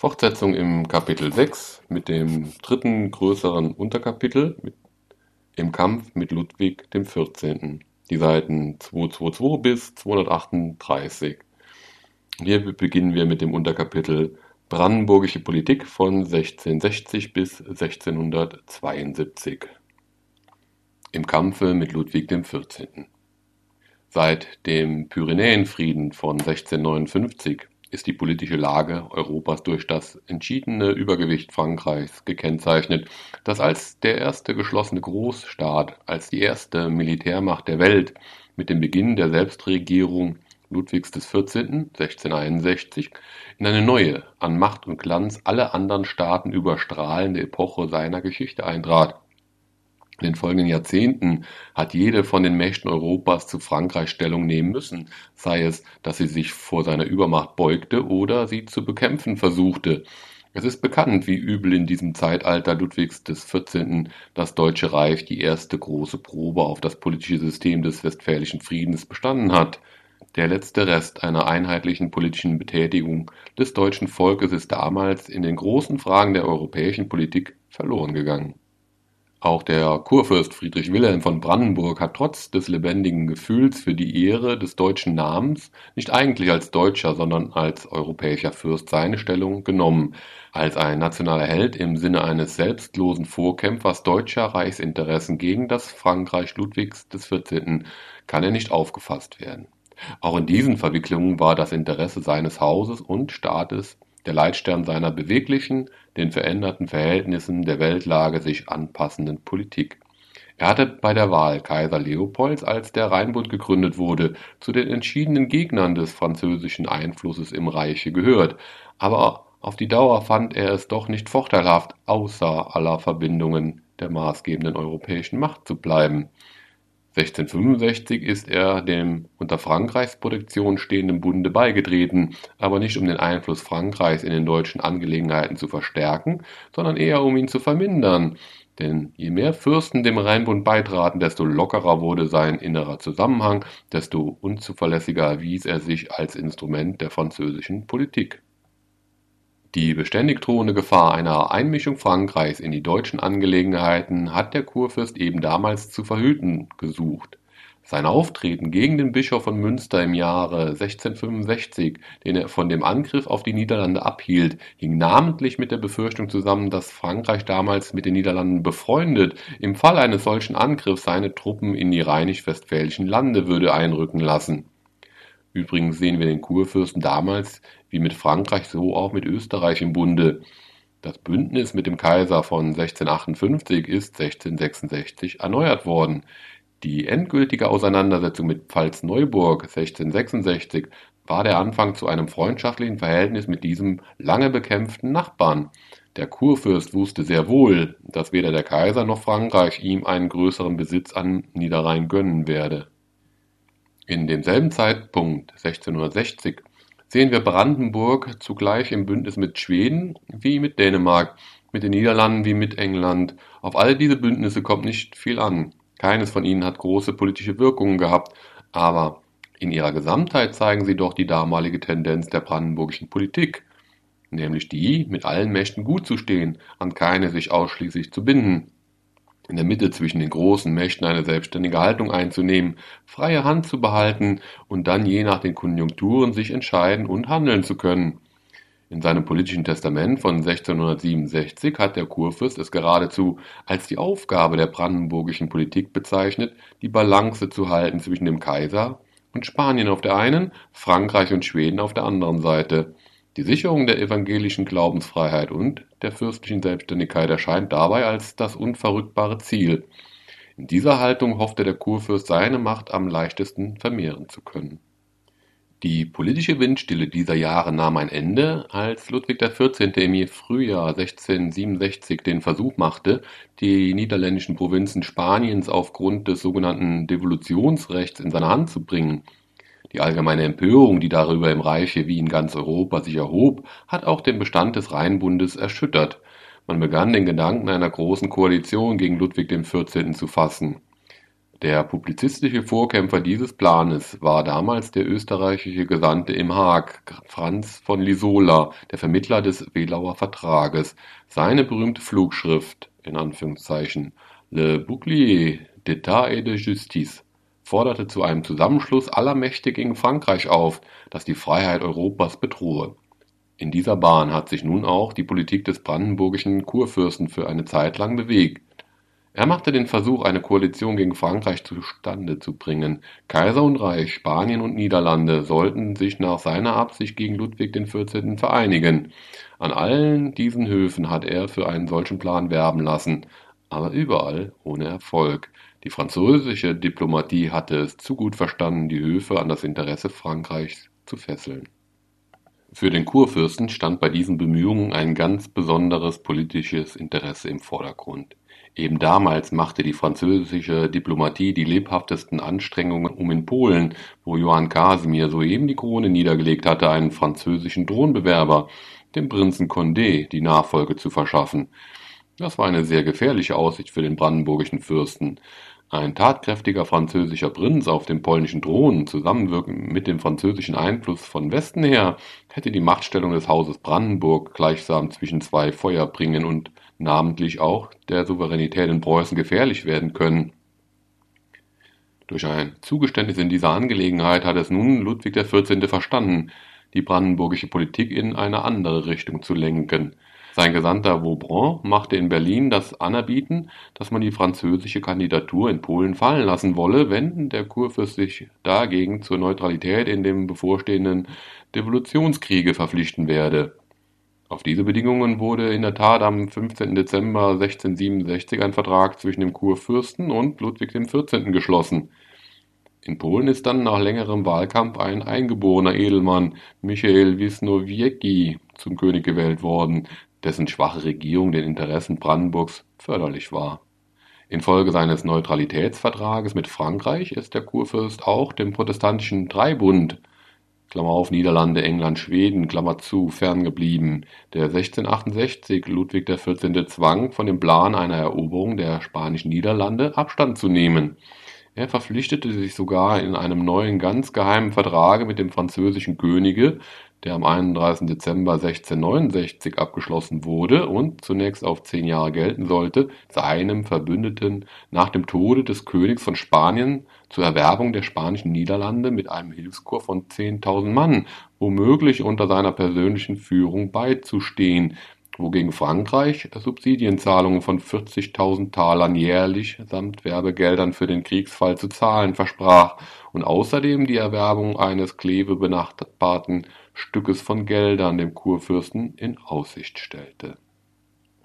Fortsetzung im Kapitel 6 mit dem dritten größeren Unterkapitel im Kampf mit Ludwig XIV. Die Seiten 222 bis 238. Hier beginnen wir mit dem Unterkapitel Brandenburgische Politik von 1660 bis 1672. Im Kampfe mit Ludwig XIV. Seit dem Pyrenäenfrieden von 1659 ist die politische Lage Europas durch das entschiedene Übergewicht Frankreichs gekennzeichnet, das als der erste geschlossene Großstaat, als die erste Militärmacht der Welt mit dem Beginn der Selbstregierung Ludwigs XIV. (1661) in eine neue, an Macht und Glanz alle anderen Staaten überstrahlende Epoche seiner Geschichte eintrat in den folgenden Jahrzehnten hat jede von den Mächten Europas zu Frankreich Stellung nehmen müssen, sei es, dass sie sich vor seiner Übermacht beugte oder sie zu bekämpfen versuchte. Es ist bekannt, wie übel in diesem Zeitalter Ludwigs XIV. das Deutsche Reich die erste große Probe auf das politische System des Westfälischen Friedens bestanden hat. Der letzte Rest einer einheitlichen politischen Betätigung des deutschen Volkes ist damals in den großen Fragen der europäischen Politik verloren gegangen auch der Kurfürst Friedrich Wilhelm von Brandenburg hat trotz des lebendigen Gefühls für die Ehre des deutschen Namens nicht eigentlich als Deutscher, sondern als europäischer Fürst seine Stellung genommen. Als ein nationaler Held im Sinne eines selbstlosen Vorkämpfers deutscher Reichsinteressen gegen das Frankreich Ludwigs XIV. kann er nicht aufgefasst werden. Auch in diesen Verwicklungen war das Interesse seines Hauses und Staates der Leitstern seiner beweglichen, den veränderten Verhältnissen der Weltlage sich anpassenden Politik. Er hatte bei der Wahl Kaiser Leopolds, als der Rheinbund gegründet wurde, zu den entschiedenen Gegnern des französischen Einflusses im Reiche gehört, aber auf die Dauer fand er es doch nicht vorteilhaft, außer aller Verbindungen der maßgebenden europäischen Macht zu bleiben 1665 ist er dem unter Frankreichs Protektion stehenden Bunde beigetreten, aber nicht um den Einfluss Frankreichs in den deutschen Angelegenheiten zu verstärken, sondern eher um ihn zu vermindern, denn je mehr Fürsten dem Rheinbund beitraten, desto lockerer wurde sein innerer Zusammenhang, desto unzuverlässiger erwies er sich als Instrument der französischen Politik die beständig drohende Gefahr einer Einmischung Frankreichs in die deutschen Angelegenheiten hat der Kurfürst eben damals zu verhüten gesucht. Sein Auftreten gegen den Bischof von Münster im Jahre 1665, den er von dem Angriff auf die Niederlande abhielt, hing namentlich mit der Befürchtung zusammen, dass Frankreich damals mit den Niederlanden befreundet im Fall eines solchen Angriffs seine Truppen in die rheinisch-westfälischen Lande würde einrücken lassen Übrigens sehen wir den Kurfürsten damals wie mit Frankreich so auch mit Österreich im Bunde. Das Bündnis mit dem Kaiser von 1658 ist 1666 erneuert worden. Die endgültige Auseinandersetzung mit Pfalz-Neuburg 1666 war der Anfang zu einem freundschaftlichen Verhältnis mit diesem lange bekämpften Nachbarn. Der Kurfürst wusste sehr wohl, dass weder der Kaiser noch Frankreich ihm einen größeren Besitz an Niederrhein gönnen werde. In demselben Zeitpunkt (1660) sehen wir Brandenburg zugleich im Bündnis mit Schweden wie mit Dänemark, mit den Niederlanden wie mit England. Auf all diese Bündnisse kommt nicht viel an. Keines von ihnen hat große politische Wirkungen gehabt, aber in ihrer Gesamtheit zeigen sie doch die damalige Tendenz der brandenburgischen Politik, nämlich die, mit allen Mächten gut zu stehen, an keine sich ausschließlich zu binden in der Mitte zwischen den großen Mächten eine selbstständige Haltung einzunehmen, freie Hand zu behalten und dann je nach den Konjunkturen sich entscheiden und handeln zu können. In seinem politischen Testament von 1667 hat der Kurfürst es geradezu als die Aufgabe der brandenburgischen Politik bezeichnet, die Balance zu halten zwischen dem Kaiser und Spanien auf der einen, Frankreich und Schweden auf der anderen Seite die Sicherung der evangelischen Glaubensfreiheit und der fürstlichen Selbständigkeit erscheint dabei als das unverrückbare Ziel. In dieser Haltung hoffte der Kurfürst seine Macht am leichtesten vermehren zu können. Die politische Windstille dieser Jahre nahm ein Ende, als Ludwig XIV. im Frühjahr 1667 den Versuch machte, die niederländischen Provinzen Spaniens aufgrund des sogenannten Devolutionsrechts in seine Hand zu bringen die allgemeine Empörung, die darüber im Reiche wie in ganz Europa sich erhob, hat auch den Bestand des Rheinbundes erschüttert. Man begann den Gedanken einer großen Koalition gegen Ludwig XIV. zu fassen. Der publizistische Vorkämpfer dieses Planes war damals der österreichische Gesandte im Haag, Franz von Lisola, der Vermittler des Welauer Vertrages. Seine berühmte Flugschrift in Anführungszeichen Le Bouclier d'État et de Justice forderte zu einem Zusammenschluss aller Mächte gegen Frankreich auf, das die Freiheit Europas bedrohe. In dieser Bahn hat sich nun auch die Politik des brandenburgischen Kurfürsten für eine Zeit lang bewegt. Er machte den Versuch, eine Koalition gegen Frankreich zustande zu bringen. Kaiser und Reich, Spanien und Niederlande sollten sich nach seiner Absicht gegen Ludwig XIV. vereinigen. An allen diesen Höfen hat er für einen solchen Plan werben lassen, aber überall ohne Erfolg. Die französische Diplomatie hatte es zu gut verstanden, die Höfe an das Interesse Frankreichs zu fesseln. Für den Kurfürsten stand bei diesen Bemühungen ein ganz besonderes politisches Interesse im Vordergrund. Eben damals machte die französische Diplomatie die lebhaftesten Anstrengungen, um in Polen, wo Johann Casimir soeben die Krone niedergelegt hatte, einen französischen Thronbewerber, dem Prinzen Condé, die Nachfolge zu verschaffen. Das war eine sehr gefährliche Aussicht für den brandenburgischen Fürsten. Ein tatkräftiger französischer Prinz auf dem polnischen Thron, zusammenwirkend mit dem französischen Einfluss von Westen her, hätte die Machtstellung des Hauses Brandenburg gleichsam zwischen zwei Feuer bringen und namentlich auch der Souveränität in Preußen gefährlich werden können. Durch ein Zugeständnis in dieser Angelegenheit hat es nun Ludwig XIV. verstanden, die brandenburgische Politik in eine andere Richtung zu lenken. Sein Gesandter Vaubranc machte in Berlin das Anerbieten, dass man die französische Kandidatur in Polen fallen lassen wolle, wenn der Kurfürst sich dagegen zur Neutralität in dem bevorstehenden Devolutionskriege verpflichten werde. Auf diese Bedingungen wurde in der Tat am 15. Dezember 1667 ein Vertrag zwischen dem Kurfürsten und Ludwig XIV. geschlossen. In Polen ist dann nach längerem Wahlkampf ein eingeborener Edelmann, Michael Wisnowiecki, zum König gewählt worden, dessen schwache Regierung den Interessen Brandenburgs förderlich war. Infolge seines Neutralitätsvertrages mit Frankreich ist der Kurfürst auch dem protestantischen Dreibund Klammer auf Niederlande, England, Schweden Klammer zu, ferngeblieben, der 1668 Ludwig XIV. zwang, von dem Plan einer Eroberung der spanischen Niederlande Abstand zu nehmen. Er verpflichtete sich sogar in einem neuen ganz geheimen Vertrage mit dem französischen Könige der am 31. Dezember 1669 abgeschlossen wurde und zunächst auf zehn Jahre gelten sollte, seinem Verbündeten nach dem Tode des Königs von Spanien zur Erwerbung der spanischen Niederlande mit einem Hilfskorps von 10.000 Mann, womöglich unter seiner persönlichen Führung beizustehen, wogegen Frankreich Subsidienzahlungen von 40.000 Talern jährlich samt Werbegeldern für den Kriegsfall zu zahlen versprach und außerdem die Erwerbung eines Kleve benachbarten Stückes von Geldern dem Kurfürsten in Aussicht stellte.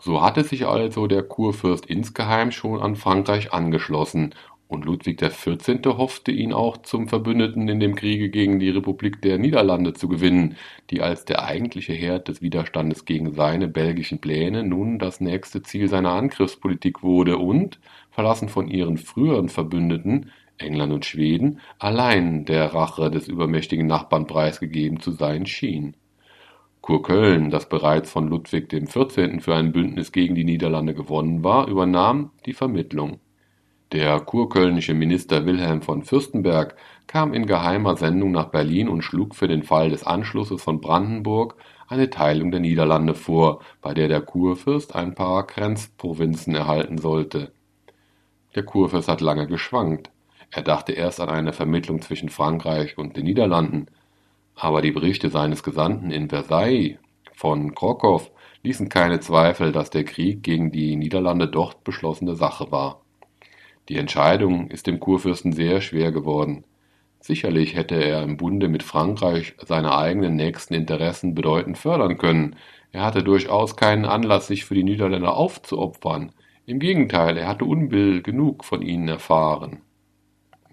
So hatte sich also der Kurfürst insgeheim schon an Frankreich angeschlossen, und Ludwig XIV. hoffte ihn auch zum Verbündeten in dem Kriege gegen die Republik der Niederlande zu gewinnen, die als der eigentliche Herd des Widerstandes gegen seine belgischen Pläne nun das nächste Ziel seiner Angriffspolitik wurde und, verlassen von ihren früheren Verbündeten, England und Schweden allein der Rache des übermächtigen Nachbarn preisgegeben zu sein schien. Kurköln, das bereits von Ludwig XIV. für ein Bündnis gegen die Niederlande gewonnen war, übernahm die Vermittlung. Der kurkölnische Minister Wilhelm von Fürstenberg kam in geheimer Sendung nach Berlin und schlug für den Fall des Anschlusses von Brandenburg eine Teilung der Niederlande vor, bei der der Kurfürst ein paar Grenzprovinzen erhalten sollte. Der Kurfürst hat lange geschwankt. Er dachte erst an eine Vermittlung zwischen Frankreich und den Niederlanden, aber die Berichte seines Gesandten in Versailles von Krokow ließen keine Zweifel, dass der Krieg gegen die Niederlande dort beschlossene Sache war. Die Entscheidung ist dem Kurfürsten sehr schwer geworden. Sicherlich hätte er im Bunde mit Frankreich seine eigenen nächsten Interessen bedeutend fördern können. Er hatte durchaus keinen Anlass, sich für die Niederländer aufzuopfern. Im Gegenteil, er hatte Unbill genug von ihnen erfahren.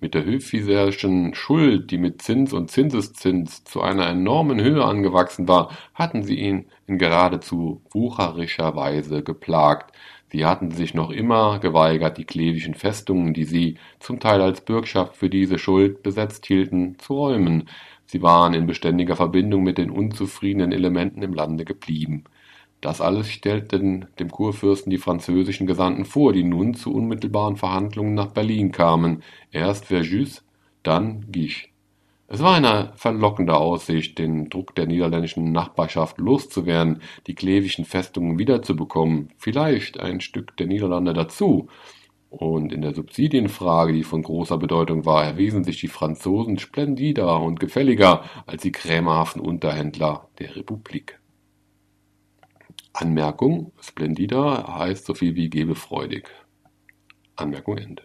Mit der höfischerschen Schuld, die mit Zins und Zinseszins zu einer enormen Höhe angewachsen war, hatten sie ihn in geradezu wucherischer Weise geplagt. Sie hatten sich noch immer geweigert, die klevischen Festungen, die sie zum Teil als Bürgschaft für diese Schuld besetzt hielten, zu räumen. Sie waren in beständiger Verbindung mit den unzufriedenen Elementen im Lande geblieben. Das alles stellten dem Kurfürsten die französischen Gesandten vor, die nun zu unmittelbaren Verhandlungen nach Berlin kamen, erst Verjus, dann Guiche. Es war eine verlockende Aussicht, den Druck der niederländischen Nachbarschaft loszuwerden, die klevischen Festungen wiederzubekommen, vielleicht ein Stück der Niederlande dazu. Und in der Subsidienfrage, die von großer Bedeutung war, erwiesen sich die Franzosen splendider und gefälliger als die krämerhaften Unterhändler der Republik. Anmerkung: Splendida heißt so viel wie gebefreudig. Anmerkung Ende.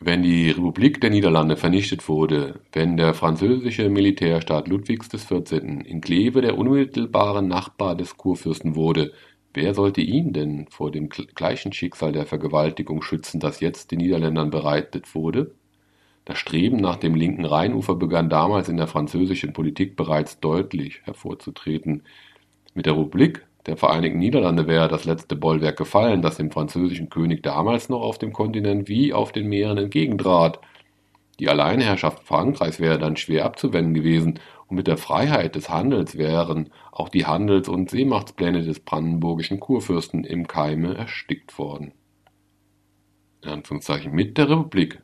Wenn die Republik der Niederlande vernichtet wurde, wenn der französische Militärstaat Ludwigs XIV. in Kleve der unmittelbare Nachbar des Kurfürsten wurde, wer sollte ihn denn vor dem gleichen Schicksal der Vergewaltigung schützen, das jetzt den Niederländern bereitet wurde? Das Streben nach dem linken Rheinufer begann damals in der französischen Politik bereits deutlich hervorzutreten. Mit der Republik der Vereinigten Niederlande wäre das letzte Bollwerk gefallen, das dem französischen König damals noch auf dem Kontinent wie auf den Meeren entgegentrat. Die Alleinherrschaft Frankreichs wäre dann schwer abzuwenden gewesen, und mit der Freiheit des Handels wären auch die Handels- und Seemachtspläne des brandenburgischen Kurfürsten im Keime erstickt worden. In Anführungszeichen mit der Republik,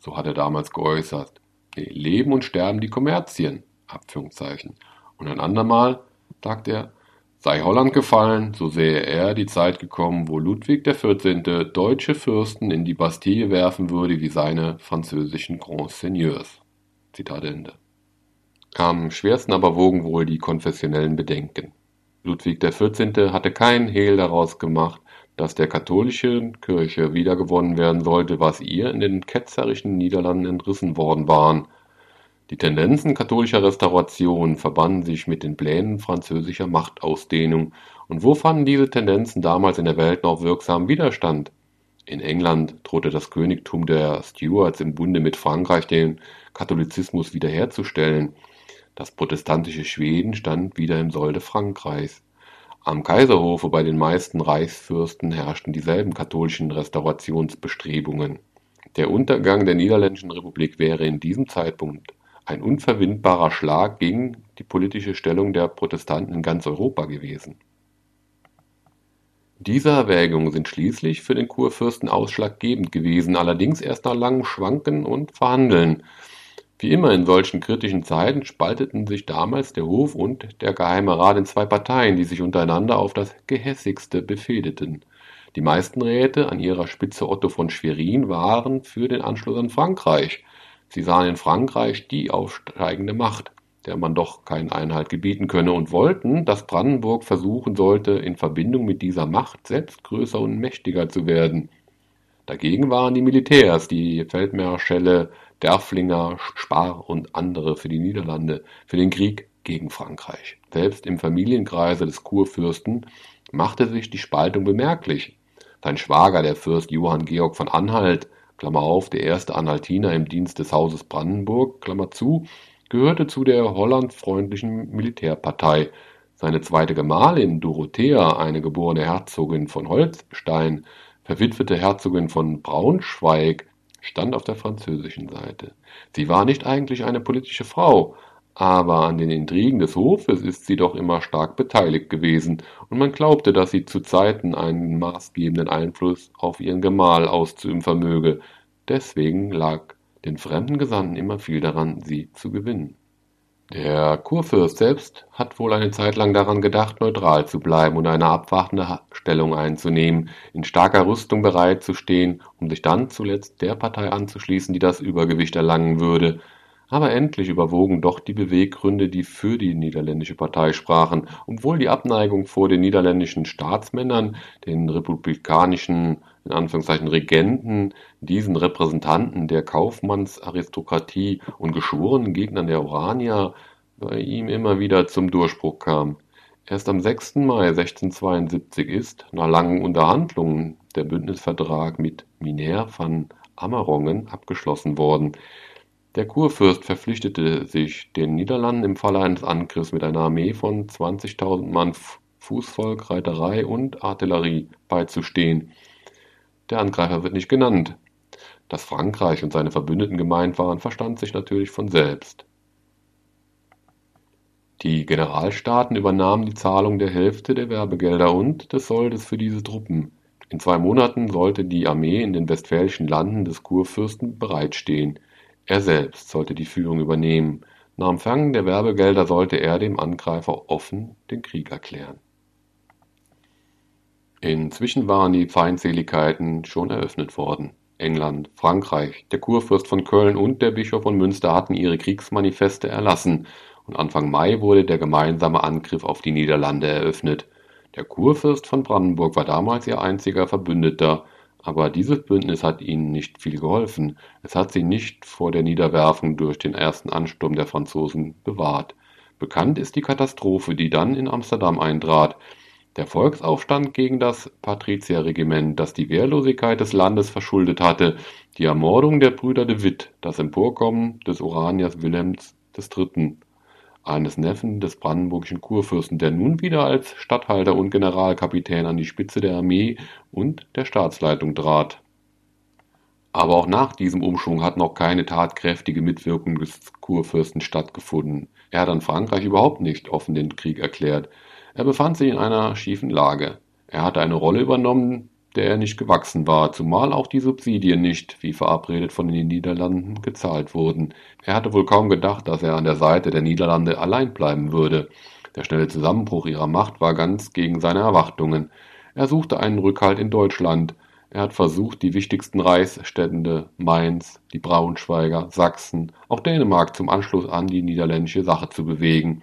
so hat er damals geäußert, nee, leben und sterben die Kommerzien, Abführungszeichen. Und ein andermal sagt er, Sei Holland gefallen, so sähe er die Zeit gekommen, wo Ludwig XIV. deutsche Fürsten in die Bastille werfen würde wie seine französischen Grands Seigneurs. Zitat Ende. Am schwersten aber wogen wohl die konfessionellen Bedenken. Ludwig XIV. hatte kein Hehl daraus gemacht, dass der katholischen Kirche wiedergewonnen werden sollte, was ihr in den ketzerischen Niederlanden entrissen worden waren – die Tendenzen katholischer Restauration verbanden sich mit den Plänen französischer Machtausdehnung, und wo fanden diese Tendenzen damals in der Welt noch wirksamen Widerstand? In England drohte das Königtum der Stuarts im Bunde mit Frankreich den Katholizismus wiederherzustellen. Das protestantische Schweden stand wieder im Solde Frankreichs. Am Kaiserhofe bei den meisten Reichsfürsten herrschten dieselben katholischen Restaurationsbestrebungen. Der Untergang der Niederländischen Republik wäre in diesem Zeitpunkt ein unverwindbarer Schlag gegen die politische Stellung der Protestanten in ganz Europa gewesen. Diese Erwägungen sind schließlich für den Kurfürsten ausschlaggebend gewesen, allerdings erst nach langem Schwanken und Verhandeln. Wie immer in solchen kritischen Zeiten spalteten sich damals der Hof und der Geheime Rat in zwei Parteien, die sich untereinander auf das Gehässigste befehdeten. Die meisten Räte, an ihrer Spitze Otto von Schwerin, waren für den Anschluss an Frankreich. Sie sahen in Frankreich die aufsteigende Macht, der man doch keinen Einhalt gebieten könne, und wollten, dass Brandenburg versuchen sollte, in Verbindung mit dieser Macht selbst größer und mächtiger zu werden. Dagegen waren die Militärs, die Feldmarschälle Derflinger, Spar und andere für die Niederlande, für den Krieg gegen Frankreich. Selbst im Familienkreise des Kurfürsten machte sich die Spaltung bemerklich. Sein Schwager, der Fürst Johann Georg von Anhalt, Klammer auf, der erste Anhaltiner im Dienst des Hauses Brandenburg, Klammer zu, gehörte zu der hollandfreundlichen Militärpartei. Seine zweite Gemahlin Dorothea, eine geborene Herzogin von Holstein, verwitwete Herzogin von Braunschweig, stand auf der französischen Seite. Sie war nicht eigentlich eine politische Frau, aber an den Intrigen des Hofes ist sie doch immer stark beteiligt gewesen, und man glaubte, dass sie zu Zeiten einen maßgebenden Einfluss auf ihren Gemahl auszuüben vermöge, deswegen lag den fremden Gesandten immer viel daran, sie zu gewinnen. Der Kurfürst selbst hat wohl eine Zeit lang daran gedacht, neutral zu bleiben und eine abwartende Stellung einzunehmen, in starker Rüstung bereit zu stehen, um sich dann zuletzt der Partei anzuschließen, die das Übergewicht erlangen würde, aber endlich überwogen doch die Beweggründe, die für die niederländische Partei sprachen, obwohl die Abneigung vor den niederländischen Staatsmännern, den republikanischen in Anführungszeichen Regenten, diesen Repräsentanten der Kaufmannsaristokratie und geschworenen Gegnern der Oranier bei ihm immer wieder zum Durchbruch kam. Erst am 6. Mai 1672 ist, nach langen Unterhandlungen, der Bündnisvertrag mit Miner van Amerongen abgeschlossen worden. Der Kurfürst verpflichtete sich, den Niederlanden im Falle eines Angriffs mit einer Armee von 20.000 Mann Fußvolk, Reiterei und Artillerie beizustehen. Der Angreifer wird nicht genannt. Dass Frankreich und seine Verbündeten gemeint waren, verstand sich natürlich von selbst. Die Generalstaaten übernahmen die Zahlung der Hälfte der Werbegelder und des Soldes für diese Truppen. In zwei Monaten sollte die Armee in den westfälischen Landen des Kurfürsten bereitstehen. Er selbst sollte die Führung übernehmen. Nach Empfang der Werbegelder sollte er dem Angreifer offen den Krieg erklären. Inzwischen waren die Feindseligkeiten schon eröffnet worden. England, Frankreich, der Kurfürst von Köln und der Bischof von Münster hatten ihre Kriegsmanifeste erlassen und Anfang Mai wurde der gemeinsame Angriff auf die Niederlande eröffnet. Der Kurfürst von Brandenburg war damals ihr einziger Verbündeter, aber dieses Bündnis hat ihnen nicht viel geholfen. Es hat sie nicht vor der Niederwerfung durch den ersten Ansturm der Franzosen bewahrt. Bekannt ist die Katastrophe, die dann in Amsterdam eintrat. Der Volksaufstand gegen das Patrizierregiment, das die Wehrlosigkeit des Landes verschuldet hatte, die Ermordung der Brüder de Witt, das Emporkommen des Oraniers Wilhelms III eines Neffen des brandenburgischen Kurfürsten, der nun wieder als Statthalter und Generalkapitän an die Spitze der Armee und der Staatsleitung trat. Aber auch nach diesem Umschwung hat noch keine tatkräftige Mitwirkung des Kurfürsten stattgefunden. Er hat an Frankreich überhaupt nicht offen den Krieg erklärt. Er befand sich in einer schiefen Lage. Er hatte eine Rolle übernommen, der er nicht gewachsen war, zumal auch die Subsidien nicht, wie verabredet, von den Niederlanden gezahlt wurden. Er hatte wohl kaum gedacht, dass er an der Seite der Niederlande allein bleiben würde. Der schnelle Zusammenbruch ihrer Macht war ganz gegen seine Erwartungen. Er suchte einen Rückhalt in Deutschland. Er hat versucht, die wichtigsten Reichsstände Mainz, die Braunschweiger, Sachsen, auch Dänemark zum Anschluss an die niederländische Sache zu bewegen.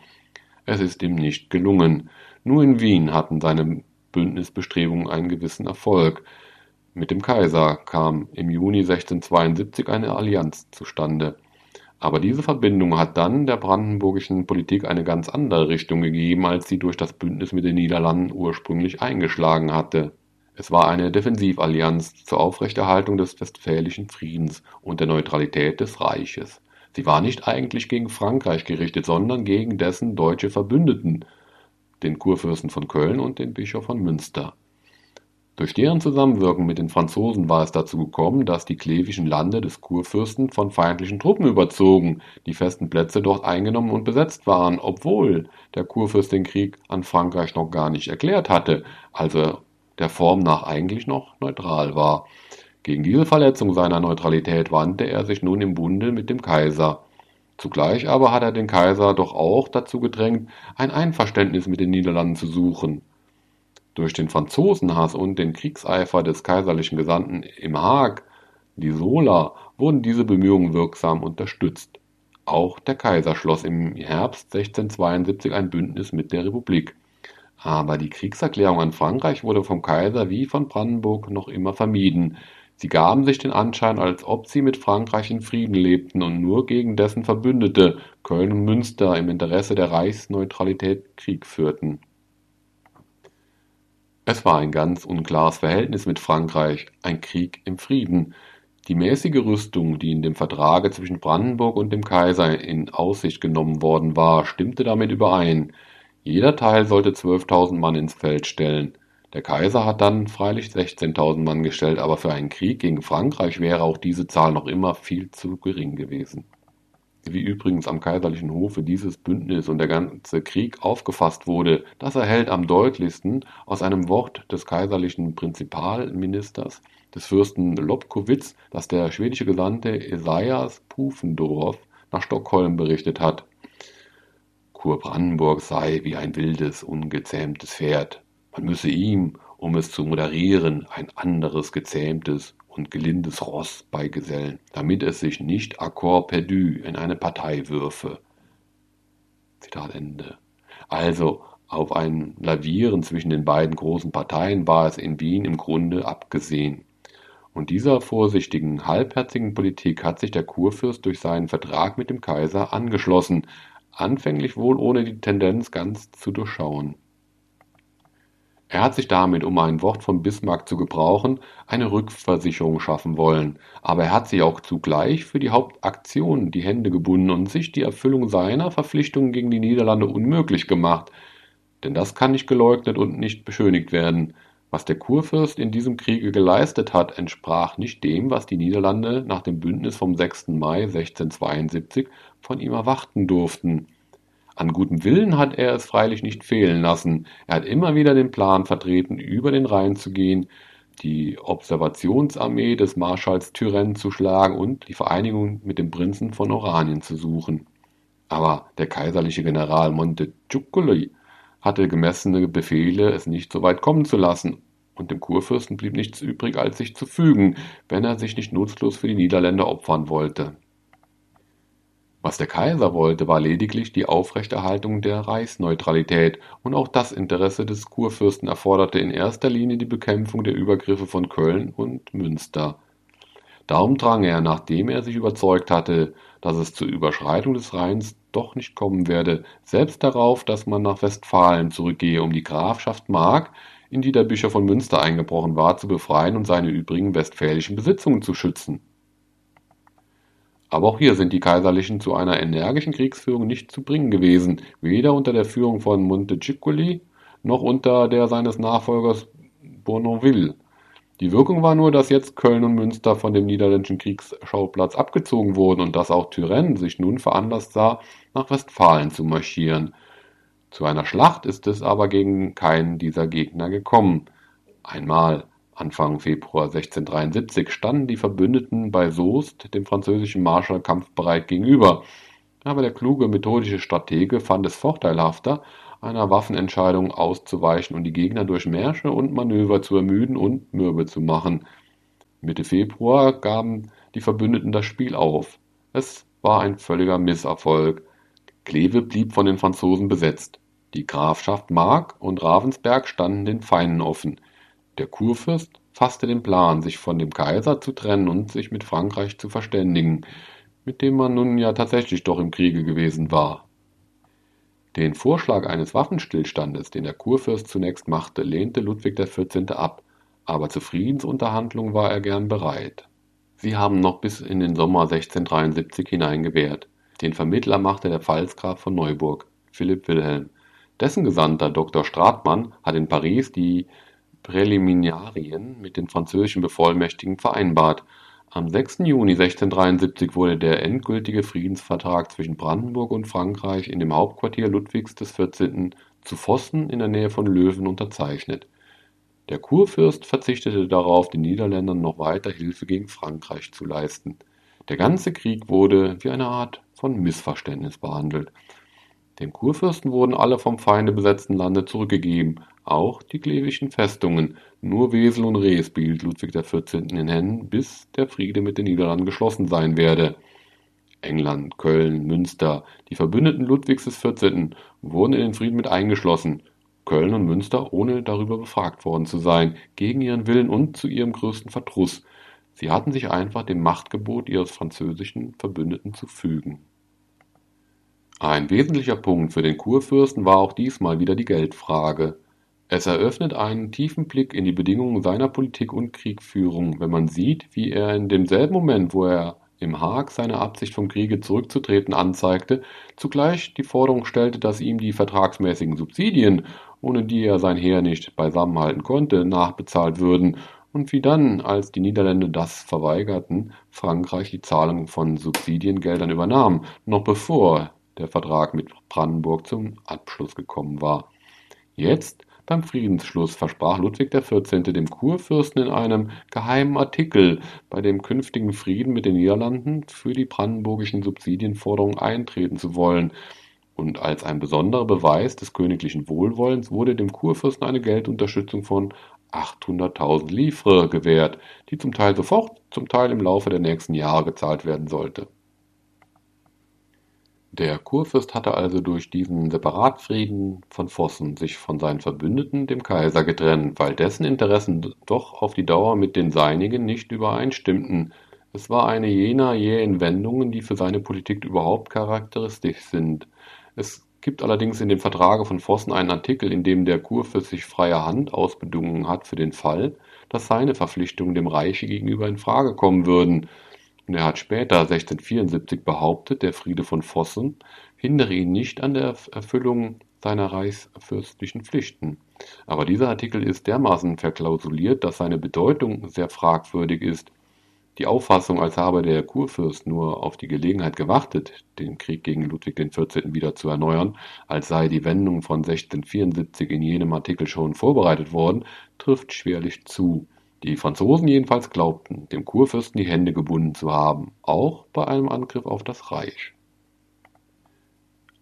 Es ist ihm nicht gelungen. Nur in Wien hatten seine Bündnisbestrebungen einen gewissen Erfolg. Mit dem Kaiser kam im Juni 1672 eine Allianz zustande. Aber diese Verbindung hat dann der brandenburgischen Politik eine ganz andere Richtung gegeben, als sie durch das Bündnis mit den Niederlanden ursprünglich eingeschlagen hatte. Es war eine Defensivallianz zur Aufrechterhaltung des westfälischen Friedens und der Neutralität des Reiches. Sie war nicht eigentlich gegen Frankreich gerichtet, sondern gegen dessen deutsche Verbündeten, den Kurfürsten von Köln und den Bischof von Münster. Durch deren Zusammenwirken mit den Franzosen war es dazu gekommen, dass die klevischen Lande des Kurfürsten von feindlichen Truppen überzogen, die festen Plätze dort eingenommen und besetzt waren, obwohl der Kurfürst den Krieg an Frankreich noch gar nicht erklärt hatte, also der Form nach eigentlich noch neutral war. Gegen diese Verletzung seiner Neutralität wandte er sich nun im Bunde mit dem Kaiser. Zugleich aber hat er den Kaiser doch auch dazu gedrängt, ein Einverständnis mit den Niederlanden zu suchen. Durch den Franzosenhass und den Kriegseifer des kaiserlichen Gesandten im Haag, Lisola, wurden diese Bemühungen wirksam unterstützt. Auch der Kaiser schloss im Herbst 1672 ein Bündnis mit der Republik. Aber die Kriegserklärung an Frankreich wurde vom Kaiser wie von Brandenburg noch immer vermieden, Sie gaben sich den Anschein, als ob sie mit Frankreich in Frieden lebten und nur gegen dessen Verbündete, Köln und Münster, im Interesse der Reichsneutralität Krieg führten. Es war ein ganz unklares Verhältnis mit Frankreich, ein Krieg im Frieden. Die mäßige Rüstung, die in dem Vertrage zwischen Brandenburg und dem Kaiser in Aussicht genommen worden war, stimmte damit überein. Jeder Teil sollte 12.000 Mann ins Feld stellen. Der Kaiser hat dann freilich 16.000 Mann gestellt, aber für einen Krieg gegen Frankreich wäre auch diese Zahl noch immer viel zu gering gewesen. Wie übrigens am kaiserlichen Hofe dieses Bündnis und der ganze Krieg aufgefasst wurde, das erhält am deutlichsten aus einem Wort des kaiserlichen Prinzipalministers, des Fürsten Lobkowitz, das der schwedische Gesandte Esaias Pufendorf nach Stockholm berichtet hat. Kurbrandenburg sei wie ein wildes, ungezähmtes Pferd, man müsse ihm, um es zu moderieren, ein anderes gezähmtes und gelindes Ross beigesellen, damit es sich nicht corps perdu in eine Partei würfe. Zitat Ende. Also auf ein Lavieren zwischen den beiden großen Parteien war es in Wien im Grunde abgesehen. Und dieser vorsichtigen, halbherzigen Politik hat sich der Kurfürst durch seinen Vertrag mit dem Kaiser angeschlossen, anfänglich wohl ohne die Tendenz ganz zu durchschauen. Er hat sich damit, um ein Wort von Bismarck zu gebrauchen, eine Rückversicherung schaffen wollen, aber er hat sich auch zugleich für die Hauptaktion die Hände gebunden und sich die Erfüllung seiner Verpflichtungen gegen die Niederlande unmöglich gemacht. Denn das kann nicht geleugnet und nicht beschönigt werden. Was der Kurfürst in diesem Kriege geleistet hat, entsprach nicht dem, was die Niederlande nach dem Bündnis vom 6. Mai 1672 von ihm erwarten durften. An gutem Willen hat er es freilich nicht fehlen lassen. Er hat immer wieder den Plan vertreten, über den Rhein zu gehen, die Observationsarmee des Marschalls Turenne zu schlagen und die Vereinigung mit dem Prinzen von Oranien zu suchen. Aber der kaiserliche General Montecuccoli hatte gemessene Befehle, es nicht so weit kommen zu lassen, und dem Kurfürsten blieb nichts übrig, als sich zu fügen, wenn er sich nicht nutzlos für die Niederländer opfern wollte. Was der Kaiser wollte, war lediglich die Aufrechterhaltung der Reichsneutralität, und auch das Interesse des Kurfürsten erforderte in erster Linie die Bekämpfung der Übergriffe von Köln und Münster. Darum drang er, nachdem er sich überzeugt hatte, dass es zur Überschreitung des Rheins doch nicht kommen werde, selbst darauf, dass man nach Westfalen zurückgehe, um die Grafschaft Mark, in die der Bischof von Münster eingebrochen war, zu befreien und seine übrigen westfälischen Besitzungen zu schützen. Aber auch hier sind die Kaiserlichen zu einer energischen Kriegsführung nicht zu bringen gewesen, weder unter der Führung von Montecuccoli noch unter der seines Nachfolgers Bournonville. Die Wirkung war nur, dass jetzt Köln und Münster von dem niederländischen Kriegsschauplatz abgezogen wurden und dass auch Turenne sich nun veranlasst sah, nach Westfalen zu marschieren. Zu einer Schlacht ist es aber gegen keinen dieser Gegner gekommen. Einmal Anfang Februar 1673 standen die Verbündeten bei Soest dem französischen Marschall kampfbereit gegenüber, aber der kluge methodische Stratege fand es vorteilhafter, einer Waffenentscheidung auszuweichen und die Gegner durch Märsche und Manöver zu ermüden und mürbe zu machen. Mitte Februar gaben die Verbündeten das Spiel auf. Es war ein völliger Misserfolg. Kleve blieb von den Franzosen besetzt. Die Grafschaft Mark und Ravensberg standen den Feinden offen. Der Kurfürst fasste den Plan, sich von dem Kaiser zu trennen und sich mit Frankreich zu verständigen, mit dem man nun ja tatsächlich doch im Kriege gewesen war. Den Vorschlag eines Waffenstillstandes, den der Kurfürst zunächst machte, lehnte Ludwig XIV. ab, aber zu Friedensunterhandlungen war er gern bereit. Sie haben noch bis in den Sommer 1673 hinein gewährt. Den Vermittler machte der Pfalzgraf von Neuburg, Philipp Wilhelm. Dessen Gesandter Dr. Stratmann hat in Paris die Präliminarien mit den französischen Bevollmächtigten vereinbart. Am 6. Juni 1673 wurde der endgültige Friedensvertrag zwischen Brandenburg und Frankreich in dem Hauptquartier Ludwigs XIV. zu Vossen in der Nähe von Löwen unterzeichnet. Der Kurfürst verzichtete darauf, den Niederländern noch weiter Hilfe gegen Frankreich zu leisten. Der ganze Krieg wurde wie eine Art von Missverständnis behandelt. Dem Kurfürsten wurden alle vom Feinde besetzten Lande zurückgegeben, auch die klevischen Festungen. Nur Wesel und Rees behielt Ludwig XIV. in Händen, bis der Friede mit den Niederlanden geschlossen sein werde. England, Köln, Münster, die Verbündeten Ludwigs XIV. wurden in den Frieden mit eingeschlossen. Köln und Münster, ohne darüber befragt worden zu sein, gegen ihren Willen und zu ihrem größten Verdruss. Sie hatten sich einfach dem Machtgebot ihres französischen Verbündeten zu fügen. Ein wesentlicher Punkt für den Kurfürsten war auch diesmal wieder die Geldfrage. Es eröffnet einen tiefen Blick in die Bedingungen seiner Politik und Kriegführung, wenn man sieht, wie er in demselben Moment, wo er im Haag seine Absicht vom Kriege zurückzutreten anzeigte, zugleich die Forderung stellte, dass ihm die vertragsmäßigen Subsidien, ohne die er sein Heer nicht beisammenhalten konnte, nachbezahlt würden und wie dann, als die Niederländer das verweigerten, Frankreich die Zahlung von Subsidiengeldern übernahm, noch bevor der Vertrag mit Brandenburg zum Abschluss gekommen war. Jetzt, beim Friedensschluss, versprach Ludwig XIV. dem Kurfürsten in einem geheimen Artikel, bei dem künftigen Frieden mit den Niederlanden für die brandenburgischen Subsidienforderungen eintreten zu wollen, und als ein besonderer Beweis des königlichen Wohlwollens wurde dem Kurfürsten eine Geldunterstützung von 800.000 Livres gewährt, die zum Teil sofort, zum Teil im Laufe der nächsten Jahre gezahlt werden sollte. Der Kurfürst hatte also durch diesen Separatfrieden von Vossen sich von seinen Verbündeten, dem Kaiser, getrennt, weil dessen Interessen doch auf die Dauer mit den seinigen nicht übereinstimmten. Es war eine jener jähen Wendungen, die für seine Politik überhaupt charakteristisch sind. Es gibt allerdings in dem Vertrage von Vossen einen Artikel, in dem der Kurfürst sich freie Hand ausbedungen hat für den Fall, dass seine Verpflichtungen dem Reiche gegenüber in Frage kommen würden. Er hat später, 1674, behauptet, der Friede von Vossen hindere ihn nicht an der Erfüllung seiner reichsfürstlichen Pflichten. Aber dieser Artikel ist dermaßen verklausuliert, dass seine Bedeutung sehr fragwürdig ist. Die Auffassung, als habe der Kurfürst nur auf die Gelegenheit gewartet, den Krieg gegen Ludwig XIV. wieder zu erneuern, als sei die Wendung von 1674 in jenem Artikel schon vorbereitet worden, trifft schwerlich zu. Die Franzosen jedenfalls glaubten, dem Kurfürsten die Hände gebunden zu haben, auch bei einem Angriff auf das Reich.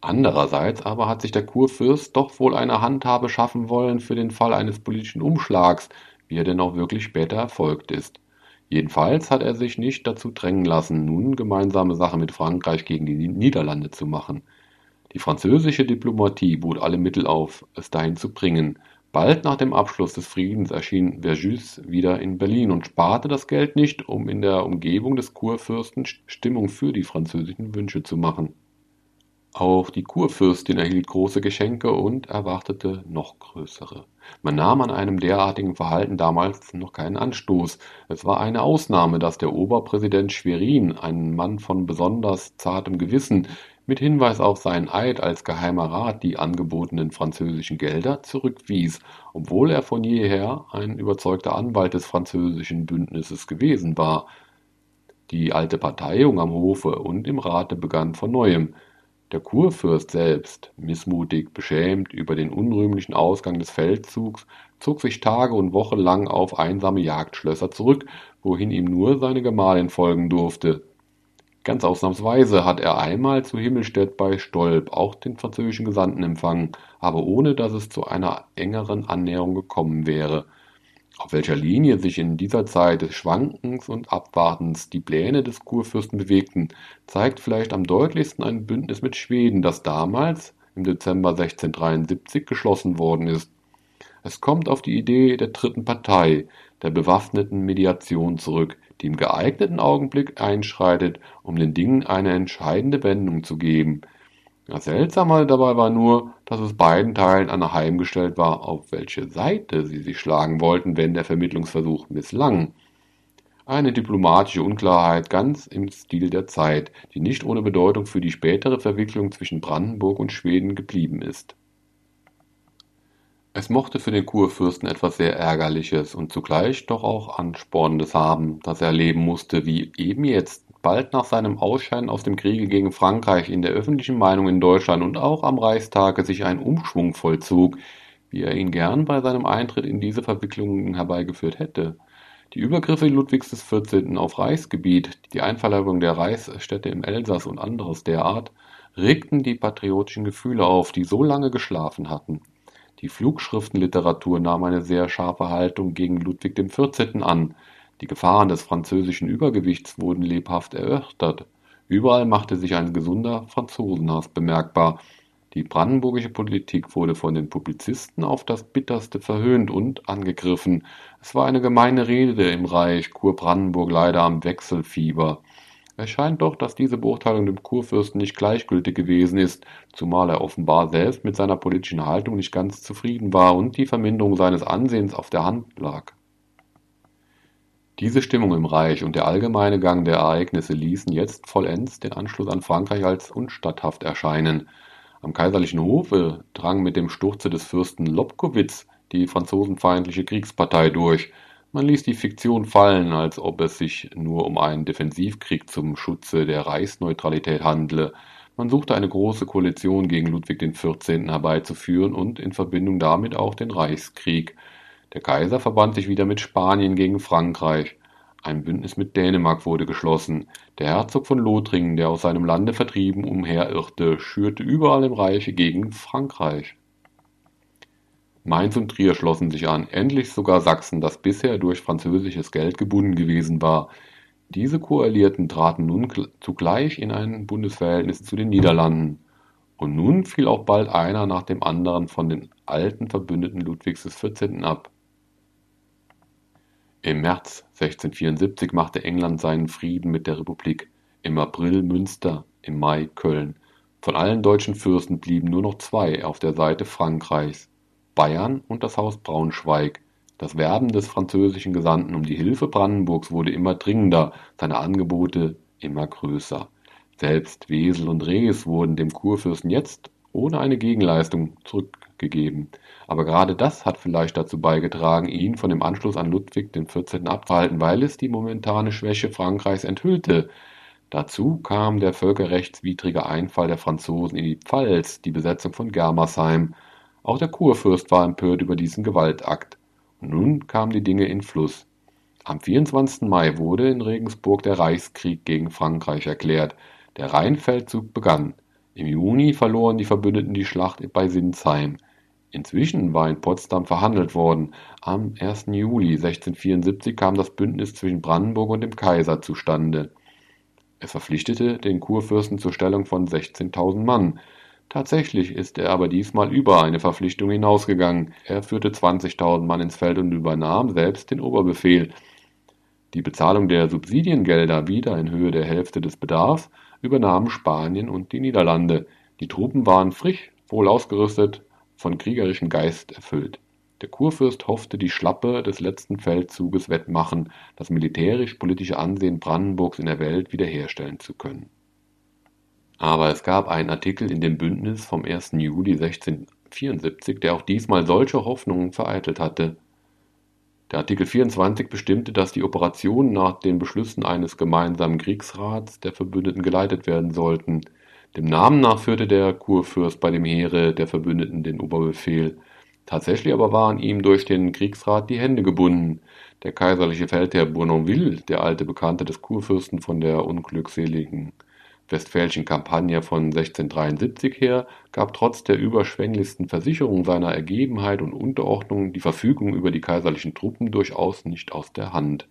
Andererseits aber hat sich der Kurfürst doch wohl eine Handhabe schaffen wollen für den Fall eines politischen Umschlags, wie er denn auch wirklich später erfolgt ist. Jedenfalls hat er sich nicht dazu drängen lassen, nun gemeinsame Sache mit Frankreich gegen die Niederlande zu machen. Die französische Diplomatie bot alle Mittel auf, es dahin zu bringen. Bald nach dem Abschluss des Friedens erschien Verjus wieder in Berlin und sparte das Geld nicht, um in der Umgebung des Kurfürsten Stimmung für die französischen Wünsche zu machen. Auch die Kurfürstin erhielt große Geschenke und erwartete noch größere. Man nahm an einem derartigen Verhalten damals noch keinen Anstoß. Es war eine Ausnahme, dass der Oberpräsident Schwerin, ein Mann von besonders zartem Gewissen, mit Hinweis auf seinen Eid als Geheimer Rat die angebotenen französischen Gelder zurückwies, obwohl er von jeher ein überzeugter Anwalt des französischen Bündnisses gewesen war. Die alte Parteiung am Hofe und im Rate begann von neuem. Der Kurfürst selbst, missmutig, beschämt über den unrühmlichen Ausgang des Feldzugs, zog sich Tage und Wochen lang auf einsame Jagdschlösser zurück, wohin ihm nur seine Gemahlin folgen durfte. Ganz ausnahmsweise hat er einmal zu Himmelstedt bei Stolp auch den französischen Gesandten empfangen, aber ohne dass es zu einer engeren Annäherung gekommen wäre. Auf welcher Linie sich in dieser Zeit des Schwankens und Abwartens die Pläne des Kurfürsten bewegten, zeigt vielleicht am deutlichsten ein Bündnis mit Schweden, das damals, im Dezember 1673, geschlossen worden ist. Es kommt auf die Idee der dritten Partei, der bewaffneten Mediation zurück, die im geeigneten Augenblick einschreitet, um den Dingen eine entscheidende Wendung zu geben – das Seltsame dabei war nur, dass es beiden Teilen anheimgestellt war, auf welche Seite sie sich schlagen wollten, wenn der Vermittlungsversuch misslang. Eine diplomatische Unklarheit ganz im Stil der Zeit, die nicht ohne Bedeutung für die spätere Verwicklung zwischen Brandenburg und Schweden geblieben ist. Es mochte für den Kurfürsten etwas sehr Ärgerliches und zugleich doch auch Anspornendes haben, dass er erleben musste, wie eben jetzt bald nach seinem Ausscheiden aus dem Kriege gegen Frankreich in der öffentlichen Meinung in Deutschland und auch am Reichstage sich ein Umschwung vollzog, wie er ihn gern bei seinem Eintritt in diese Verwicklungen herbeigeführt hätte. Die Übergriffe Ludwigs XIV. auf Reichsgebiet, die Einverleibung der Reichsstädte im Elsass und anderes derart, regten die patriotischen Gefühle auf, die so lange geschlafen hatten. Die Flugschriftenliteratur nahm eine sehr scharfe Haltung gegen Ludwig XIV. an, die Gefahren des französischen Übergewichts wurden lebhaft erörtert. Überall machte sich ein gesunder Franzosenhass bemerkbar. Die brandenburgische Politik wurde von den Publizisten auf das bitterste verhöhnt und angegriffen. Es war eine gemeine Rede im Reich, Kurbrandenburg leider am Wechselfieber. Es scheint doch, dass diese Beurteilung dem Kurfürsten nicht gleichgültig gewesen ist, zumal er offenbar selbst mit seiner politischen Haltung nicht ganz zufrieden war und die Verminderung seines Ansehens auf der Hand lag. Diese Stimmung im Reich und der allgemeine Gang der Ereignisse ließen jetzt vollends den Anschluss an Frankreich als unstatthaft erscheinen. Am kaiserlichen Hofe drang mit dem Sturze des Fürsten Lobkowitz die franzosenfeindliche Kriegspartei durch. Man ließ die Fiktion fallen, als ob es sich nur um einen Defensivkrieg zum Schutze der Reichsneutralität handle. Man suchte eine große Koalition gegen Ludwig XIV. herbeizuführen und in Verbindung damit auch den Reichskrieg. Der Kaiser verband sich wieder mit Spanien gegen Frankreich. Ein Bündnis mit Dänemark wurde geschlossen. Der Herzog von Lothringen, der aus seinem Lande vertrieben umherirrte, schürte überall im Reiche gegen Frankreich. Mainz und Trier schlossen sich an, endlich sogar Sachsen, das bisher durch französisches Geld gebunden gewesen war. Diese Koalierten traten nun zugleich in ein Bundesverhältnis zu den Niederlanden. Und nun fiel auch bald einer nach dem anderen von den alten Verbündeten Ludwigs XIV. ab. Im März 1674 machte England seinen Frieden mit der Republik, im April Münster, im Mai Köln. Von allen deutschen Fürsten blieben nur noch zwei auf der Seite Frankreichs, Bayern und das Haus Braunschweig. Das Werben des französischen Gesandten um die Hilfe Brandenburgs wurde immer dringender, seine Angebote immer größer. Selbst Wesel und Rees wurden dem Kurfürsten jetzt ohne eine Gegenleistung zurück gegeben. Aber gerade das hat vielleicht dazu beigetragen, ihn von dem Anschluss an Ludwig XIV. abzuhalten, weil es die momentane Schwäche Frankreichs enthüllte. Dazu kam der völkerrechtswidrige Einfall der Franzosen in die Pfalz, die Besetzung von Germersheim. Auch der Kurfürst war empört über diesen Gewaltakt. Und nun kamen die Dinge in Fluss. Am 24. Mai wurde in Regensburg der Reichskrieg gegen Frankreich erklärt. Der Rheinfeldzug begann. Im Juni verloren die Verbündeten die Schlacht bei Sinsheim. Inzwischen war in Potsdam verhandelt worden. Am 1. Juli 1674 kam das Bündnis zwischen Brandenburg und dem Kaiser zustande. Es verpflichtete den Kurfürsten zur Stellung von 16.000 Mann. Tatsächlich ist er aber diesmal über eine Verpflichtung hinausgegangen. Er führte 20.000 Mann ins Feld und übernahm selbst den Oberbefehl. Die Bezahlung der Subsidiengelder, wieder in Höhe der Hälfte des Bedarfs, übernahmen Spanien und die Niederlande. Die Truppen waren frisch, wohl ausgerüstet, von kriegerischem Geist erfüllt. Der Kurfürst hoffte, die Schlappe des letzten Feldzuges wettmachen, das militärisch-politische Ansehen Brandenburgs in der Welt wiederherstellen zu können. Aber es gab einen Artikel in dem Bündnis vom 1. Juli 1674, der auch diesmal solche Hoffnungen vereitelt hatte. Der Artikel 24 bestimmte, dass die Operationen nach den Beschlüssen eines gemeinsamen Kriegsrats der Verbündeten geleitet werden sollten. Dem Namen nach führte der Kurfürst bei dem Heere der Verbündeten den Oberbefehl. Tatsächlich aber waren ihm durch den Kriegsrat die Hände gebunden. Der kaiserliche Feldherr Bournonville, der alte Bekannte des Kurfürsten von der unglückseligen Westfälischen Kampagne von 1673 her gab trotz der überschwänglichsten Versicherungen seiner Ergebenheit und Unterordnung die Verfügung über die kaiserlichen Truppen durchaus nicht aus der Hand.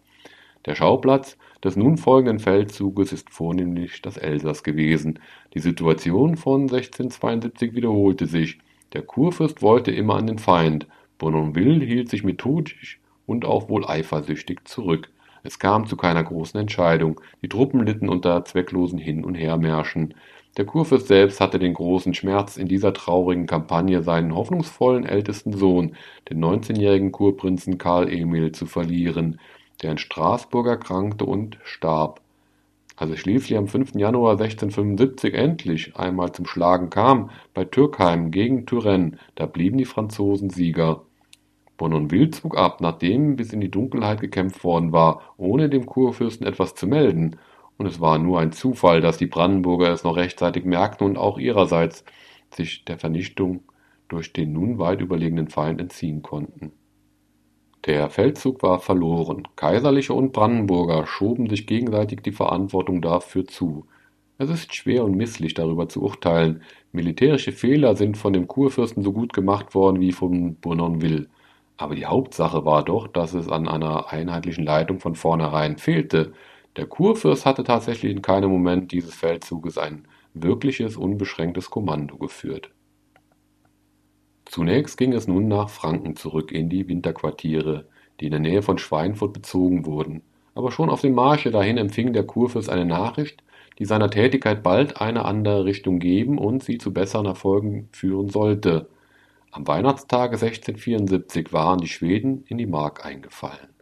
Der Schauplatz des nun folgenden Feldzuges ist vornehmlich das Elsass gewesen. Die Situation von 1672 wiederholte sich. Der Kurfürst wollte immer an den Feind. Bournonville hielt sich methodisch und auch wohl eifersüchtig zurück. Es kam zu keiner großen Entscheidung. Die Truppen litten unter zwecklosen Hin- und Hermärschen. Der Kurfürst selbst hatte den großen Schmerz, in dieser traurigen Kampagne seinen hoffnungsvollen ältesten Sohn, den 19-jährigen Kurprinzen Karl Emil, zu verlieren, der in Straßburg erkrankte und starb. Als es schließlich am 5. Januar 1675 endlich einmal zum Schlagen kam, bei Türkheim gegen Turenne, da blieben die Franzosen Sieger. Bournonville zog ab, nachdem bis in die Dunkelheit gekämpft worden war, ohne dem Kurfürsten etwas zu melden, und es war nur ein Zufall, dass die Brandenburger es noch rechtzeitig merkten und auch ihrerseits sich der Vernichtung durch den nun weit überlegenen Feind entziehen konnten. Der Feldzug war verloren. Kaiserliche und Brandenburger schoben sich gegenseitig die Verantwortung dafür zu. Es ist schwer und misslich darüber zu urteilen. Militärische Fehler sind von dem Kurfürsten so gut gemacht worden wie von Bournonville. Aber die Hauptsache war doch, dass es an einer einheitlichen Leitung von vornherein fehlte. Der Kurfürst hatte tatsächlich in keinem Moment dieses Feldzuges ein wirkliches, unbeschränktes Kommando geführt. Zunächst ging es nun nach Franken zurück in die Winterquartiere, die in der Nähe von Schweinfurt bezogen wurden. Aber schon auf dem Marsche dahin empfing der Kurfürst eine Nachricht, die seiner Tätigkeit bald eine andere Richtung geben und sie zu besseren Erfolgen führen sollte. Am Weihnachtstage 1674 waren die Schweden in die Mark eingefallen.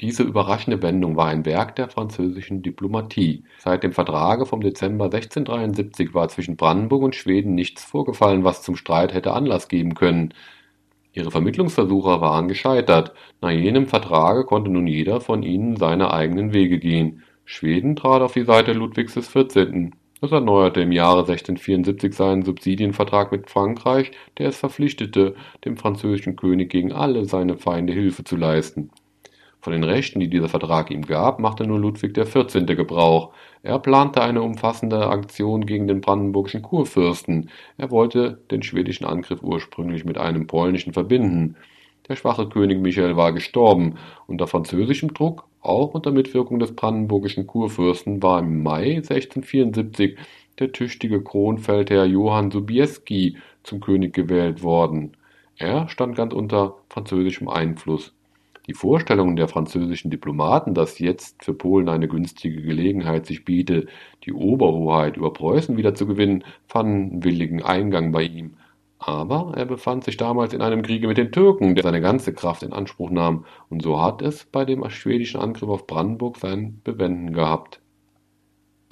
Diese überraschende Wendung war ein Werk der französischen Diplomatie. Seit dem Vertrage vom Dezember 1673 war zwischen Brandenburg und Schweden nichts vorgefallen, was zum Streit hätte Anlass geben können. Ihre Vermittlungsversuche waren gescheitert. Nach jenem Vertrage konnte nun jeder von ihnen seine eigenen Wege gehen. Schweden trat auf die Seite Ludwigs XIV. Es erneuerte im Jahre 1674 seinen Subsidienvertrag mit Frankreich, der es verpflichtete, dem französischen König gegen alle seine Feinde Hilfe zu leisten. Von den Rechten, die dieser Vertrag ihm gab, machte nur Ludwig XIV. Gebrauch. Er plante eine umfassende Aktion gegen den brandenburgischen Kurfürsten. Er wollte den schwedischen Angriff ursprünglich mit einem polnischen verbinden. Der schwache König Michael war gestorben. Unter französischem Druck auch unter Mitwirkung des brandenburgischen Kurfürsten war im Mai 1674 der tüchtige Kronfeldherr Johann Sobieski zum König gewählt worden. Er stand ganz unter französischem Einfluss. Die Vorstellungen der französischen Diplomaten, dass jetzt für Polen eine günstige Gelegenheit sich biete, die Oberhoheit über Preußen wieder zu gewinnen, fanden willigen Eingang bei ihm. Aber er befand sich damals in einem Kriege mit den Türken, der seine ganze Kraft in Anspruch nahm, und so hat es bei dem schwedischen Angriff auf Brandenburg sein Bewenden gehabt.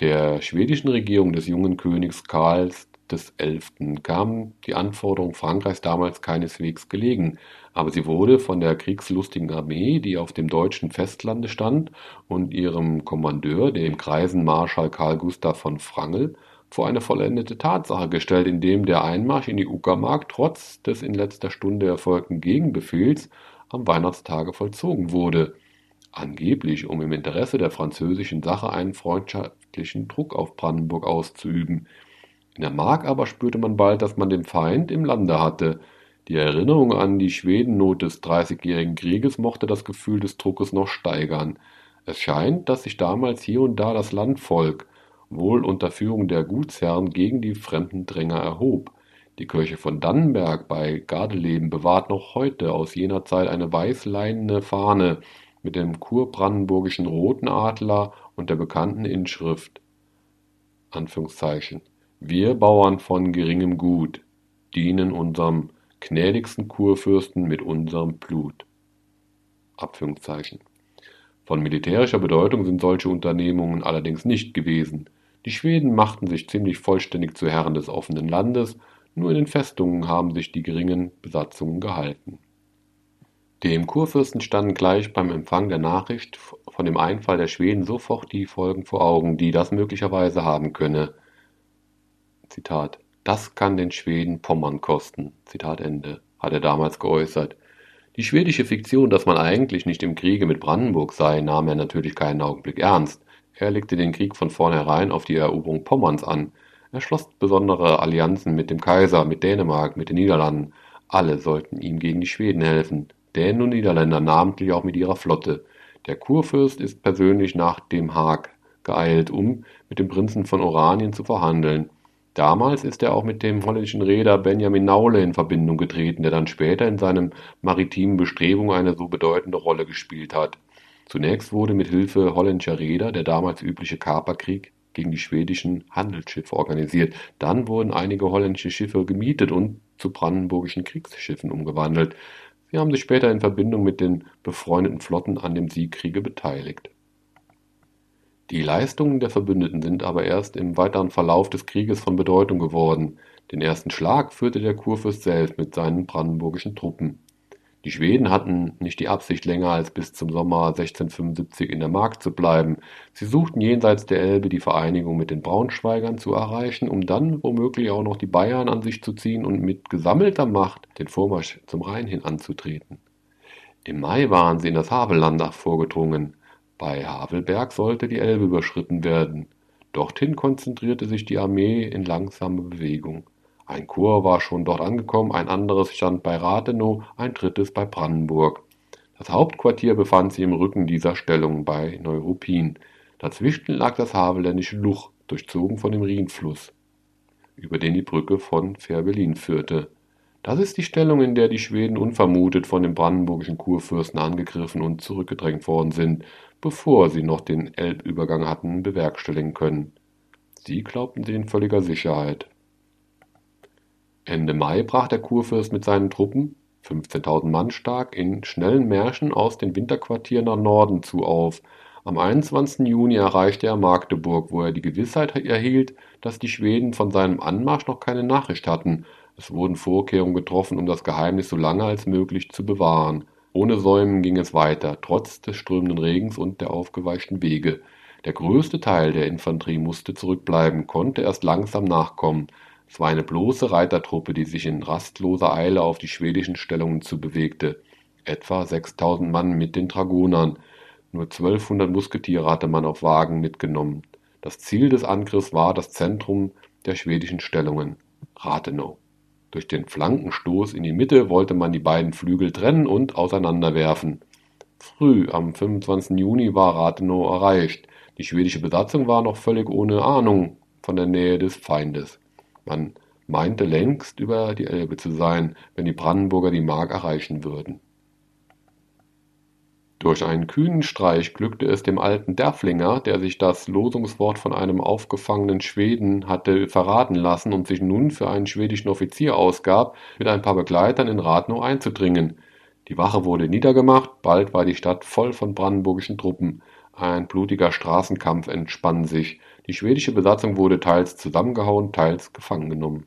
Der schwedischen Regierung des jungen Königs Karls XI. kam die Anforderung Frankreichs damals keineswegs gelegen, aber sie wurde von der kriegslustigen Armee, die auf dem deutschen Festlande stand, und ihrem Kommandeur, dem greisen Marschall Karl Gustav von Wrangel, vor eine vollendete Tatsache gestellt, indem der Einmarsch in die Uckermark trotz des in letzter Stunde erfolgten Gegenbefehls am Weihnachtstage vollzogen wurde angeblich um im Interesse der französischen Sache einen freundschaftlichen Druck auf Brandenburg auszuüben. In der Mark aber spürte man bald, dass man den Feind im Lande hatte. Die Erinnerung an die Schwedennot des Dreißigjährigen Krieges mochte das Gefühl des Druckes noch steigern. Es scheint, dass sich damals hier und da das Landvolk, wohl unter Führung der Gutsherren, gegen die fremden Dränger erhob. Die Kirche von Dannenberg bei Gardeleben bewahrt noch heute aus jener Zeit eine weißleinene Fahne, mit dem kurbrandenburgischen Roten Adler und der bekannten Inschrift Wir Bauern von geringem Gut dienen unserem gnädigsten Kurfürsten mit unserem Blut. Von militärischer Bedeutung sind solche Unternehmungen allerdings nicht gewesen. Die Schweden machten sich ziemlich vollständig zu Herren des offenen Landes, nur in den Festungen haben sich die geringen Besatzungen gehalten dem Kurfürsten standen gleich beim Empfang der Nachricht von dem Einfall der Schweden sofort die Folgen vor Augen, die das möglicherweise haben könne. Zitat: Das kann den Schweden Pommern kosten. Zitat Ende, hat er damals geäußert. Die schwedische Fiktion, dass man eigentlich nicht im Kriege mit Brandenburg sei, nahm er natürlich keinen Augenblick ernst. Er legte den Krieg von vornherein auf die Eroberung Pommerns an. Er schloss besondere Allianzen mit dem Kaiser, mit Dänemark, mit den Niederlanden. Alle sollten ihm gegen die Schweden helfen. Dänen und Niederländer, namentlich auch mit ihrer Flotte. Der Kurfürst ist persönlich nach dem Haag geeilt, um mit dem Prinzen von Oranien zu verhandeln. Damals ist er auch mit dem holländischen Reeder Benjamin Naule in Verbindung getreten, der dann später in seinen maritimen Bestrebungen eine so bedeutende Rolle gespielt hat. Zunächst wurde mit Hilfe holländischer Reeder der damals übliche Kaperkrieg gegen die schwedischen Handelsschiffe organisiert. Dann wurden einige holländische Schiffe gemietet und zu brandenburgischen Kriegsschiffen umgewandelt. Sie haben sich später in Verbindung mit den befreundeten Flotten an dem Siegkriege beteiligt. Die Leistungen der Verbündeten sind aber erst im weiteren Verlauf des Krieges von Bedeutung geworden. Den ersten Schlag führte der Kurfürst selbst mit seinen brandenburgischen Truppen die Schweden hatten nicht die Absicht, länger als bis zum Sommer 1675 in der Mark zu bleiben. Sie suchten jenseits der Elbe die Vereinigung mit den Braunschweigern zu erreichen, um dann womöglich auch noch die Bayern an sich zu ziehen und mit gesammelter Macht den Vormarsch zum Rhein hin anzutreten. Im Mai waren sie in das Havelland vorgedrungen. Bei Havelberg sollte die Elbe überschritten werden. Dorthin konzentrierte sich die Armee in langsame Bewegung. Ein Korps war schon dort angekommen, ein anderes stand bei Rathenow, ein drittes bei Brandenburg. Das Hauptquartier befand sich im Rücken dieser Stellung bei Neuruppin. Dazwischen lag das havelländische Luch, durchzogen von dem Rhinfluss, über den die Brücke von Fehrbellin führte. Das ist die Stellung, in der die Schweden unvermutet von dem brandenburgischen Kurfürsten angegriffen und zurückgedrängt worden sind, bevor sie noch den Elbübergang hatten bewerkstelligen können. Sie glaubten sie in völliger Sicherheit. Ende Mai brach der Kurfürst mit seinen Truppen, 15.000 Mann stark, in schnellen Märschen aus den Winterquartieren nach Norden zu auf. Am 21. Juni erreichte er Magdeburg, wo er die Gewissheit erhielt, dass die Schweden von seinem Anmarsch noch keine Nachricht hatten. Es wurden Vorkehrungen getroffen, um das Geheimnis so lange als möglich zu bewahren. Ohne Säumen ging es weiter, trotz des strömenden Regens und der aufgeweichten Wege. Der größte Teil der Infanterie musste zurückbleiben, konnte erst langsam nachkommen. Es war eine bloße Reitertruppe, die sich in rastloser Eile auf die schwedischen Stellungen zu bewegte, etwa 6000 Mann mit den Dragonern, nur 1200 Musketiere hatte man auf Wagen mitgenommen. Das Ziel des Angriffs war das Zentrum der schwedischen Stellungen, Rathenow. Durch den Flankenstoß in die Mitte wollte man die beiden Flügel trennen und auseinanderwerfen. Früh am 25. Juni war Rathenow erreicht. Die schwedische Besatzung war noch völlig ohne Ahnung von der Nähe des Feindes. Man meinte längst über die Elbe zu sein, wenn die Brandenburger die Mark erreichen würden. Durch einen kühnen Streich glückte es dem alten Derflinger, der sich das Losungswort von einem aufgefangenen Schweden hatte verraten lassen und sich nun für einen schwedischen Offizier ausgab, mit ein paar Begleitern in Rathenow einzudringen. Die Wache wurde niedergemacht, bald war die Stadt voll von brandenburgischen Truppen. Ein blutiger Straßenkampf entspann sich. Die schwedische Besatzung wurde teils zusammengehauen, teils gefangen genommen.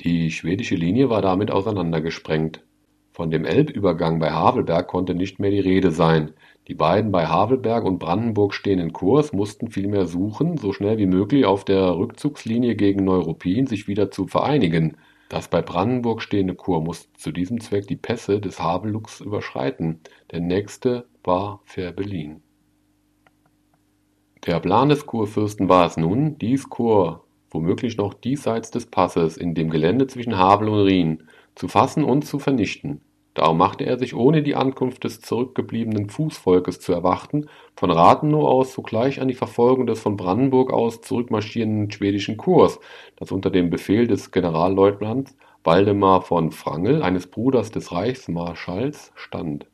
Die schwedische Linie war damit auseinandergesprengt. Von dem Elbübergang bei Havelberg konnte nicht mehr die Rede sein. Die beiden bei Havelberg und Brandenburg stehenden Korps mussten vielmehr suchen, so schnell wie möglich auf der Rückzugslinie gegen Neuruppin sich wieder zu vereinigen. Das bei Brandenburg stehende Korps musste zu diesem Zweck die Pässe des Haveluchs überschreiten. Der nächste war Fehrbellin. Der Plan des Kurfürsten war es nun, dies Korps womöglich noch diesseits des Passes in dem Gelände zwischen Havel und Rhin zu fassen und zu vernichten. Darum machte er sich, ohne die Ankunft des zurückgebliebenen Fußvolkes zu erwarten, von Rathenow aus sogleich an die Verfolgung des von Brandenburg aus zurückmarschierenden schwedischen Korps, das unter dem Befehl des Generalleutnants Waldemar von Wrangel, eines Bruders des Reichsmarschalls, stand.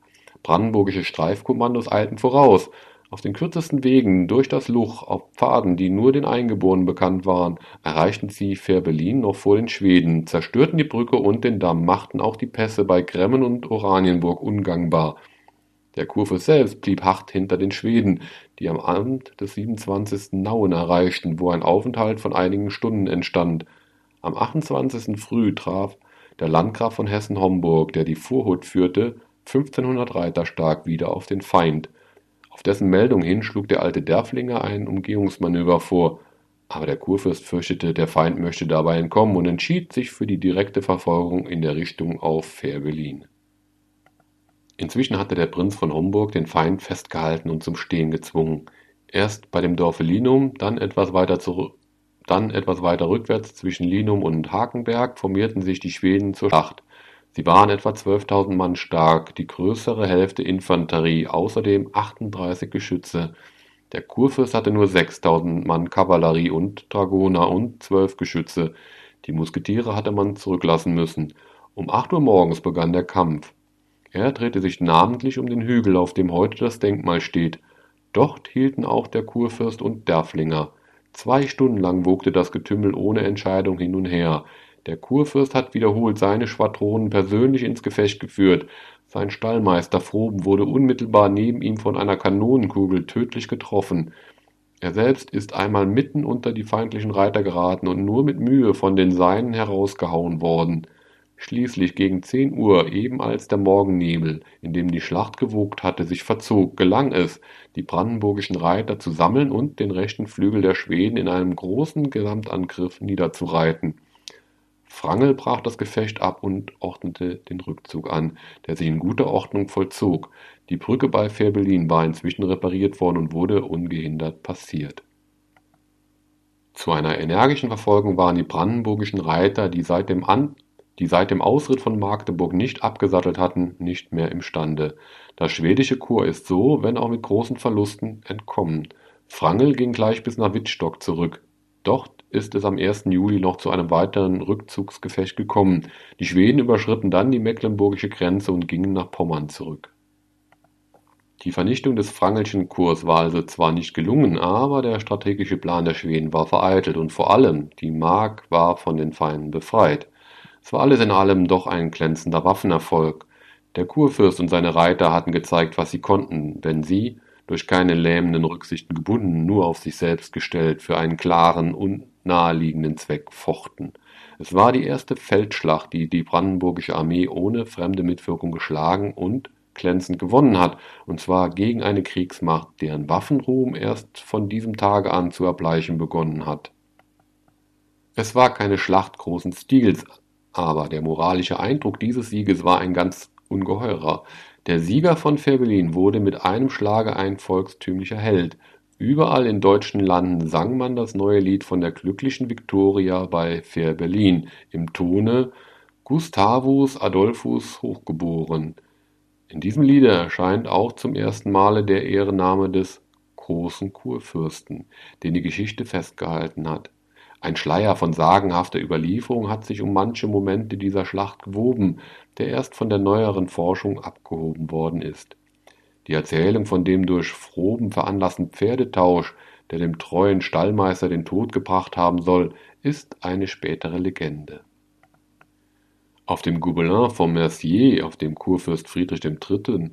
Brandenburgische Streifkommandos eilten voraus, auf den kürzesten Wegen durch das Luch, auf Pfaden, die nur den Eingeborenen bekannt waren, erreichten sie Fehrbellin noch vor den Schweden, zerstörten die Brücke und den Damm, machten auch die Pässe bei Gremmen und Oranienburg ungangbar. Der Kurfürst selbst blieb hart hinter den Schweden, die am Abend des 27. Nauen erreichten, wo ein Aufenthalt von einigen Stunden entstand. Am 28. früh traf der Landgraf von Hessen-Homburg, der die Vorhut führte, 1500 Reiter stark wieder auf den Feind. Auf dessen Meldung hin schlug der alte Derfflinger ein Umgehungsmanöver vor, aber der Kurfürst fürchtete, der Feind möchte dabei entkommen und entschied sich für die direkte Verfolgung in der Richtung auf Fehrbellin. Inzwischen hatte der Prinz von Homburg den Feind festgehalten und zum Stehen gezwungen. Erst bei dem Dorfe Linum, dann etwas weiter zurück, dann etwas weiter rückwärts zwischen Linum und Hakenberg formierten sich die Schweden zur Schlacht. Sie waren etwa 12.000 Mann stark, die größere Hälfte Infanterie, außerdem 38 Geschütze. Der Kurfürst hatte nur 6.000 Mann Kavallerie und Dragoner und zwölf Geschütze. Die Musketiere hatte man zurücklassen müssen. Um 8 Uhr morgens begann der Kampf. Er drehte sich namentlich um den Hügel, auf dem heute das Denkmal steht. Dort hielten auch der Kurfürst und Derfflinger. Zwei Stunden lang wogte das Getümmel ohne Entscheidung hin und her. Der Kurfürst hat wiederholt seine Schwadronen persönlich ins Gefecht geführt. Sein Stallmeister Froben wurde unmittelbar neben ihm von einer Kanonenkugel tödlich getroffen. Er selbst ist einmal mitten unter die feindlichen Reiter geraten und nur mit Mühe von den Seinen herausgehauen worden. Schließlich gegen zehn Uhr, eben als der Morgennebel, in dem die Schlacht gewogt hatte, sich verzog, gelang es, die brandenburgischen Reiter zu sammeln und den rechten Flügel der Schweden in einem großen Gesamtangriff niederzureiten. Wrangel brach das Gefecht ab und ordnete den Rückzug an, der sich in guter Ordnung vollzog. Die Brücke bei Fehrbellin war inzwischen repariert worden und wurde ungehindert passiert. Zu einer energischen Verfolgung waren die brandenburgischen Reiter, die seit dem, An die seit dem Ausritt von Magdeburg nicht abgesattelt hatten, nicht mehr imstande. Das schwedische Korps ist so, wenn auch mit großen Verlusten, entkommen. Wrangel ging gleich bis nach Wittstock zurück. Dort ist es am 1. Juli noch zu einem weiteren Rückzugsgefecht gekommen. Die Schweden überschritten dann die mecklenburgische Grenze und gingen nach Pommern zurück. Die Vernichtung des Frangelschen Kurs war also zwar nicht gelungen, aber der strategische Plan der Schweden war vereitelt und vor allem die Mark war von den Feinden befreit. Es war alles in allem doch ein glänzender Waffenerfolg. Der Kurfürst und seine Reiter hatten gezeigt, was sie konnten, wenn sie, durch keine lähmenden Rücksichten gebunden, nur auf sich selbst gestellt, für einen klaren und naheliegenden Zweck fochten. Es war die erste Feldschlacht, die die brandenburgische Armee ohne fremde Mitwirkung geschlagen und glänzend gewonnen hat, und zwar gegen eine Kriegsmacht, deren Waffenruhm erst von diesem Tage an zu erbleichen begonnen hat. Es war keine Schlacht großen Stils, aber der moralische Eindruck dieses Sieges war ein ganz ungeheurer. Der Sieger von Fehrbellin wurde mit einem Schlage ein volkstümlicher Held, Überall in deutschen Landen sang man das neue Lied von der glücklichen Viktoria bei Fehrbellin im Tone Gustavus Adolphus Hochgeboren. In diesem Liede erscheint auch zum ersten Male der Ehrenname des großen Kurfürsten, den die Geschichte festgehalten hat. Ein Schleier von sagenhafter Überlieferung hat sich um manche Momente dieser Schlacht gewoben, der erst von der neueren Forschung abgehoben worden ist. Die Erzählung von dem durch Froben veranlassten Pferdetausch, der dem treuen Stallmeister den Tod gebracht haben soll, ist eine spätere Legende. Auf dem Gobelin von Mercier, auf dem Kurfürst Friedrich III.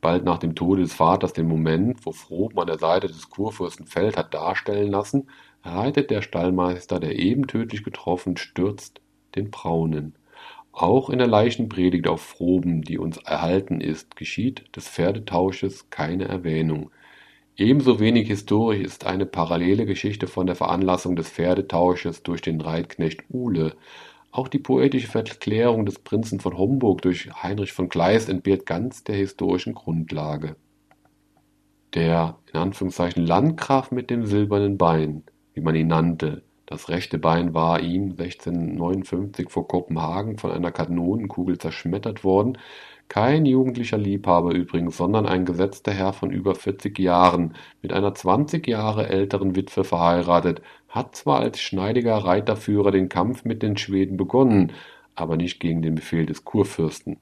bald nach dem Tode des Vaters den Moment, wo Froben an der Seite des Kurfürsten Feld hat darstellen lassen, reitet der Stallmeister, der eben tödlich getroffen, stürzt den Braunen. Auch in der Leichenpredigt auf Froben, die uns erhalten ist, geschieht des Pferdetausches keine Erwähnung. Ebenso wenig historisch ist eine parallele Geschichte von der Veranlassung des Pferdetausches durch den Reitknecht Uhle. Auch die poetische Verklärung des Prinzen von Homburg durch Heinrich von Kleist entbehrt ganz der historischen Grundlage. Der in Anführungszeichen Landgraf mit dem silbernen Bein, wie man ihn nannte, das rechte Bein war ihm 1659 vor Kopenhagen von einer Kanonenkugel zerschmettert worden. Kein jugendlicher Liebhaber übrigens, sondern ein gesetzter Herr von über 40 Jahren, mit einer 20 Jahre älteren Witwe verheiratet, hat zwar als schneidiger Reiterführer den Kampf mit den Schweden begonnen, aber nicht gegen den Befehl des Kurfürsten.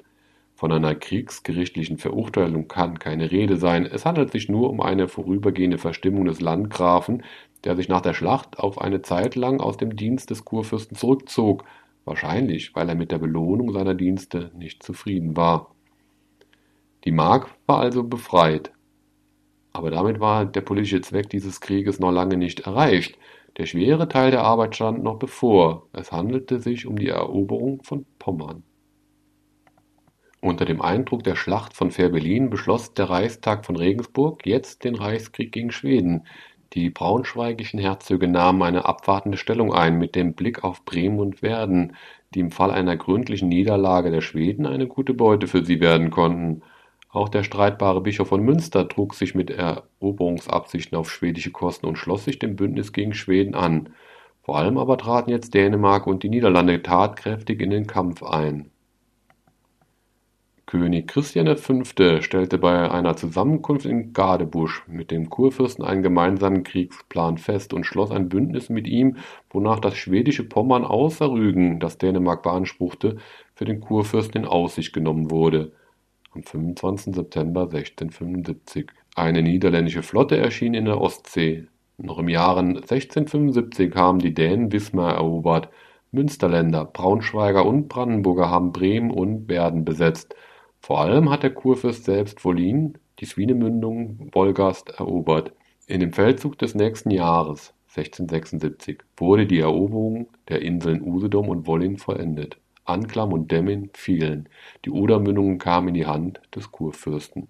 Von einer kriegsgerichtlichen Verurteilung kann keine Rede sein. Es handelt sich nur um eine vorübergehende Verstimmung des Landgrafen, der sich nach der Schlacht auf eine Zeit lang aus dem Dienst des Kurfürsten zurückzog, wahrscheinlich weil er mit der Belohnung seiner Dienste nicht zufrieden war. Die Mark war also befreit. Aber damit war der politische Zweck dieses Krieges noch lange nicht erreicht. Der schwere Teil der Arbeit stand noch bevor. Es handelte sich um die Eroberung von Pommern. Unter dem Eindruck der Schlacht von Fehrbellin beschloss der Reichstag von Regensburg jetzt den Reichskrieg gegen Schweden. Die braunschweigischen Herzöge nahmen eine abwartende Stellung ein, mit dem Blick auf Bremen und Werden, die im Fall einer gründlichen Niederlage der Schweden eine gute Beute für sie werden konnten. Auch der streitbare Bischof von Münster trug sich mit Eroberungsabsichten auf schwedische Kosten und schloss sich dem Bündnis gegen Schweden an. Vor allem aber traten jetzt Dänemark und die Niederlande tatkräftig in den Kampf ein König Christian V. stellte bei einer Zusammenkunft in Gadebusch mit dem Kurfürsten einen gemeinsamen Kriegsplan fest und schloss ein Bündnis mit ihm, wonach das schwedische Pommern außer Rügen, das Dänemark beanspruchte, für den Kurfürsten in Aussicht genommen wurde. Am 25. September 1675. Eine niederländische Flotte erschien in der Ostsee. Noch im Jahre 1675 haben die Dänen Wismar erobert. Münsterländer, Braunschweiger und Brandenburger haben Bremen und Werden besetzt. Vor allem hat der Kurfürst selbst Wollin, die Swinemündung Wolgast, erobert. In dem Feldzug des nächsten Jahres (1676) wurde die Eroberung der Inseln Usedom und Wollin vollendet. Anklam und Demmin fielen, die Odermündungen kamen in die Hand des Kurfürsten.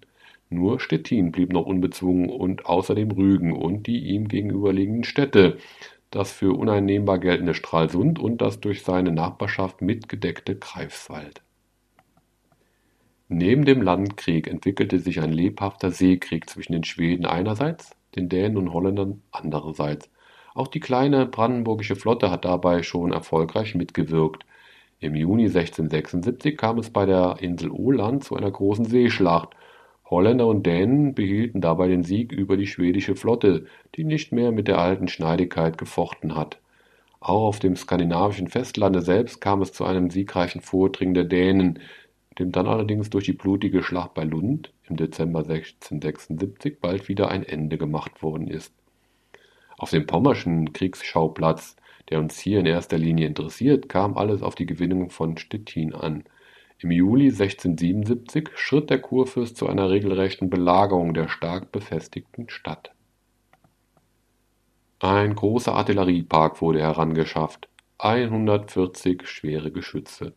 Nur Stettin blieb noch unbezwungen und außerdem Rügen und die ihm gegenüberliegenden Städte, das für uneinnehmbar geltende Stralsund und das durch seine Nachbarschaft mitgedeckte Greifswald Neben dem Landkrieg entwickelte sich ein lebhafter Seekrieg zwischen den Schweden einerseits, den Dänen und Holländern andererseits. Auch die kleine brandenburgische Flotte hat dabei schon erfolgreich mitgewirkt. Im Juni 1676 kam es bei der Insel Åland zu einer großen Seeschlacht. Holländer und Dänen behielten dabei den Sieg über die schwedische Flotte, die nicht mehr mit der alten Schneidigkeit gefochten hat. Auch auf dem skandinavischen Festlande selbst kam es zu einem siegreichen Vordringen der Dänen, dem dann allerdings durch die blutige Schlacht bei Lund im Dezember 1676 bald wieder ein Ende gemacht worden ist. Auf dem pommerschen Kriegsschauplatz, der uns hier in erster Linie interessiert, kam alles auf die Gewinnung von Stettin an. Im Juli 1677 schritt der Kurfürst zu einer regelrechten Belagerung der stark befestigten Stadt. Ein großer Artilleriepark wurde herangeschafft, 140 schwere Geschütze.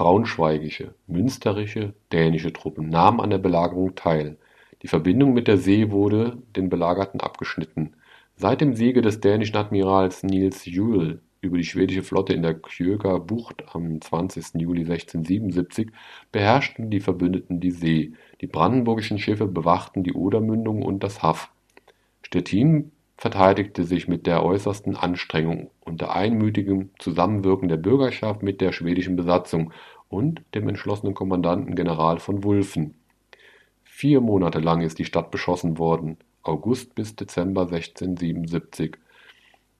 Braunschweigische, münsterische, dänische Truppen nahmen an der Belagerung teil. Die Verbindung mit der See wurde den Belagerten abgeschnitten. Seit dem Siege des dänischen Admirals Niels Juel über die schwedische Flotte in der Kjöger Bucht am 20. Juli 1677 beherrschten die Verbündeten die See. Die brandenburgischen Schiffe bewachten die Odermündung und das Haff. Stettin verteidigte sich mit der äußersten Anstrengung unter einmütigem Zusammenwirken der Bürgerschaft mit der schwedischen Besatzung und dem entschlossenen Kommandanten General von Wulfen. Vier Monate lang ist die Stadt beschossen worden, August bis Dezember 1677.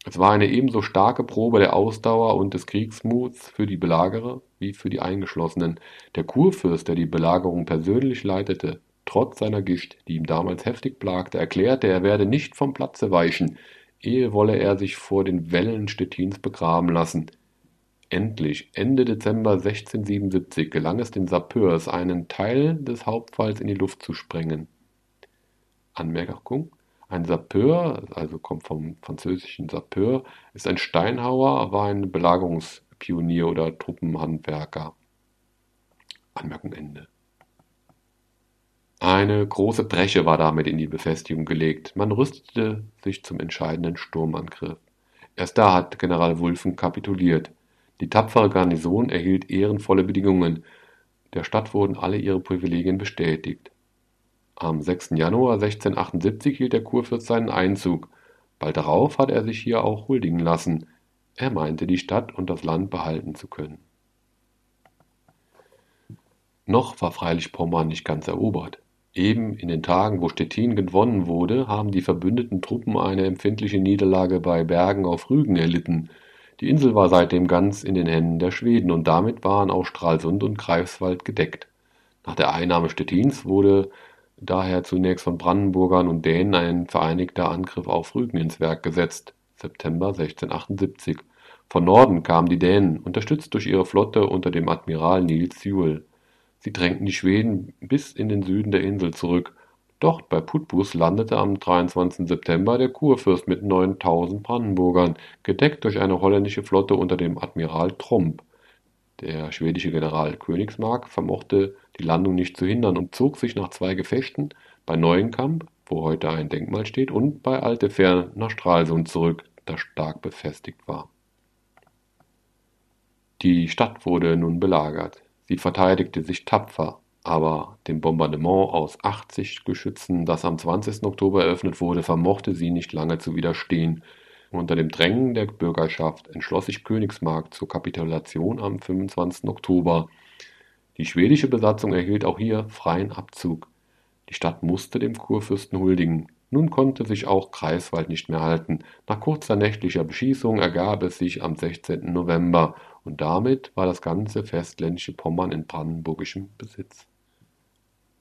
Es war eine ebenso starke Probe der Ausdauer und des Kriegsmuts für die Belagerer wie für die Eingeschlossenen. Der Kurfürst, der die Belagerung persönlich leitete, Trotz seiner Gicht, die ihm damals heftig plagte, erklärte er werde nicht vom Platze weichen, ehe wolle er sich vor den Wällen Stettins begraben lassen. Endlich, Ende Dezember 1677, gelang es den Sapeurs, einen Teil des Hauptwalls in die Luft zu sprengen. Anmerkung: Ein Sapeur, also kommt vom französischen Sapeur, ist ein Steinhauer, war ein Belagerungspionier oder Truppenhandwerker. Anmerkung Ende. Eine große Bresche war damit in die Befestigung gelegt. Man rüstete sich zum entscheidenden Sturmangriff. Erst da hat General Wulffen kapituliert. Die tapfere Garnison erhielt ehrenvolle Bedingungen. Der Stadt wurden alle ihre Privilegien bestätigt. Am 6. Januar 1678 hielt der Kurfürst seinen Einzug. Bald darauf hat er sich hier auch huldigen lassen. Er meinte, die Stadt und das Land behalten zu können. Noch war freilich Pommern nicht ganz erobert. Eben in den Tagen, wo Stettin gewonnen wurde, haben die verbündeten Truppen eine empfindliche Niederlage bei Bergen auf Rügen erlitten. Die Insel war seitdem ganz in den Händen der Schweden und damit waren auch Stralsund und Greifswald gedeckt. Nach der Einnahme Stettins wurde daher zunächst von Brandenburgern und Dänen ein vereinigter Angriff auf Rügen ins Werk gesetzt (September 1678). Von Norden kamen die Dänen, unterstützt durch ihre Flotte unter dem Admiral Niels Juel Sie drängten die Schweden bis in den Süden der Insel zurück. Dort bei Putbus landete am 23. September der Kurfürst mit 9000 Brandenburgern, gedeckt durch eine holländische Flotte unter dem Admiral Tromp. Der schwedische General Königsmark vermochte die Landung nicht zu hindern und zog sich nach zwei Gefechten bei Neuenkamp, wo heute ein Denkmal steht, und bei Altefern nach Stralsund zurück, das stark befestigt war. Die Stadt wurde nun belagert. Sie verteidigte sich tapfer, aber dem Bombardement aus 80 Geschützen, das am 20. Oktober eröffnet wurde, vermochte sie nicht lange zu widerstehen. Unter dem Drängen der Bürgerschaft entschloss sich Königsmark zur Kapitulation am 25. Oktober. Die schwedische Besatzung erhielt auch hier freien Abzug. Die Stadt musste dem Kurfürsten huldigen. Nun konnte sich auch Greifswald nicht mehr halten. Nach kurzer nächtlicher Beschießung ergab es sich am 16. November und damit war das ganze festländische Pommern in brandenburgischem Besitz.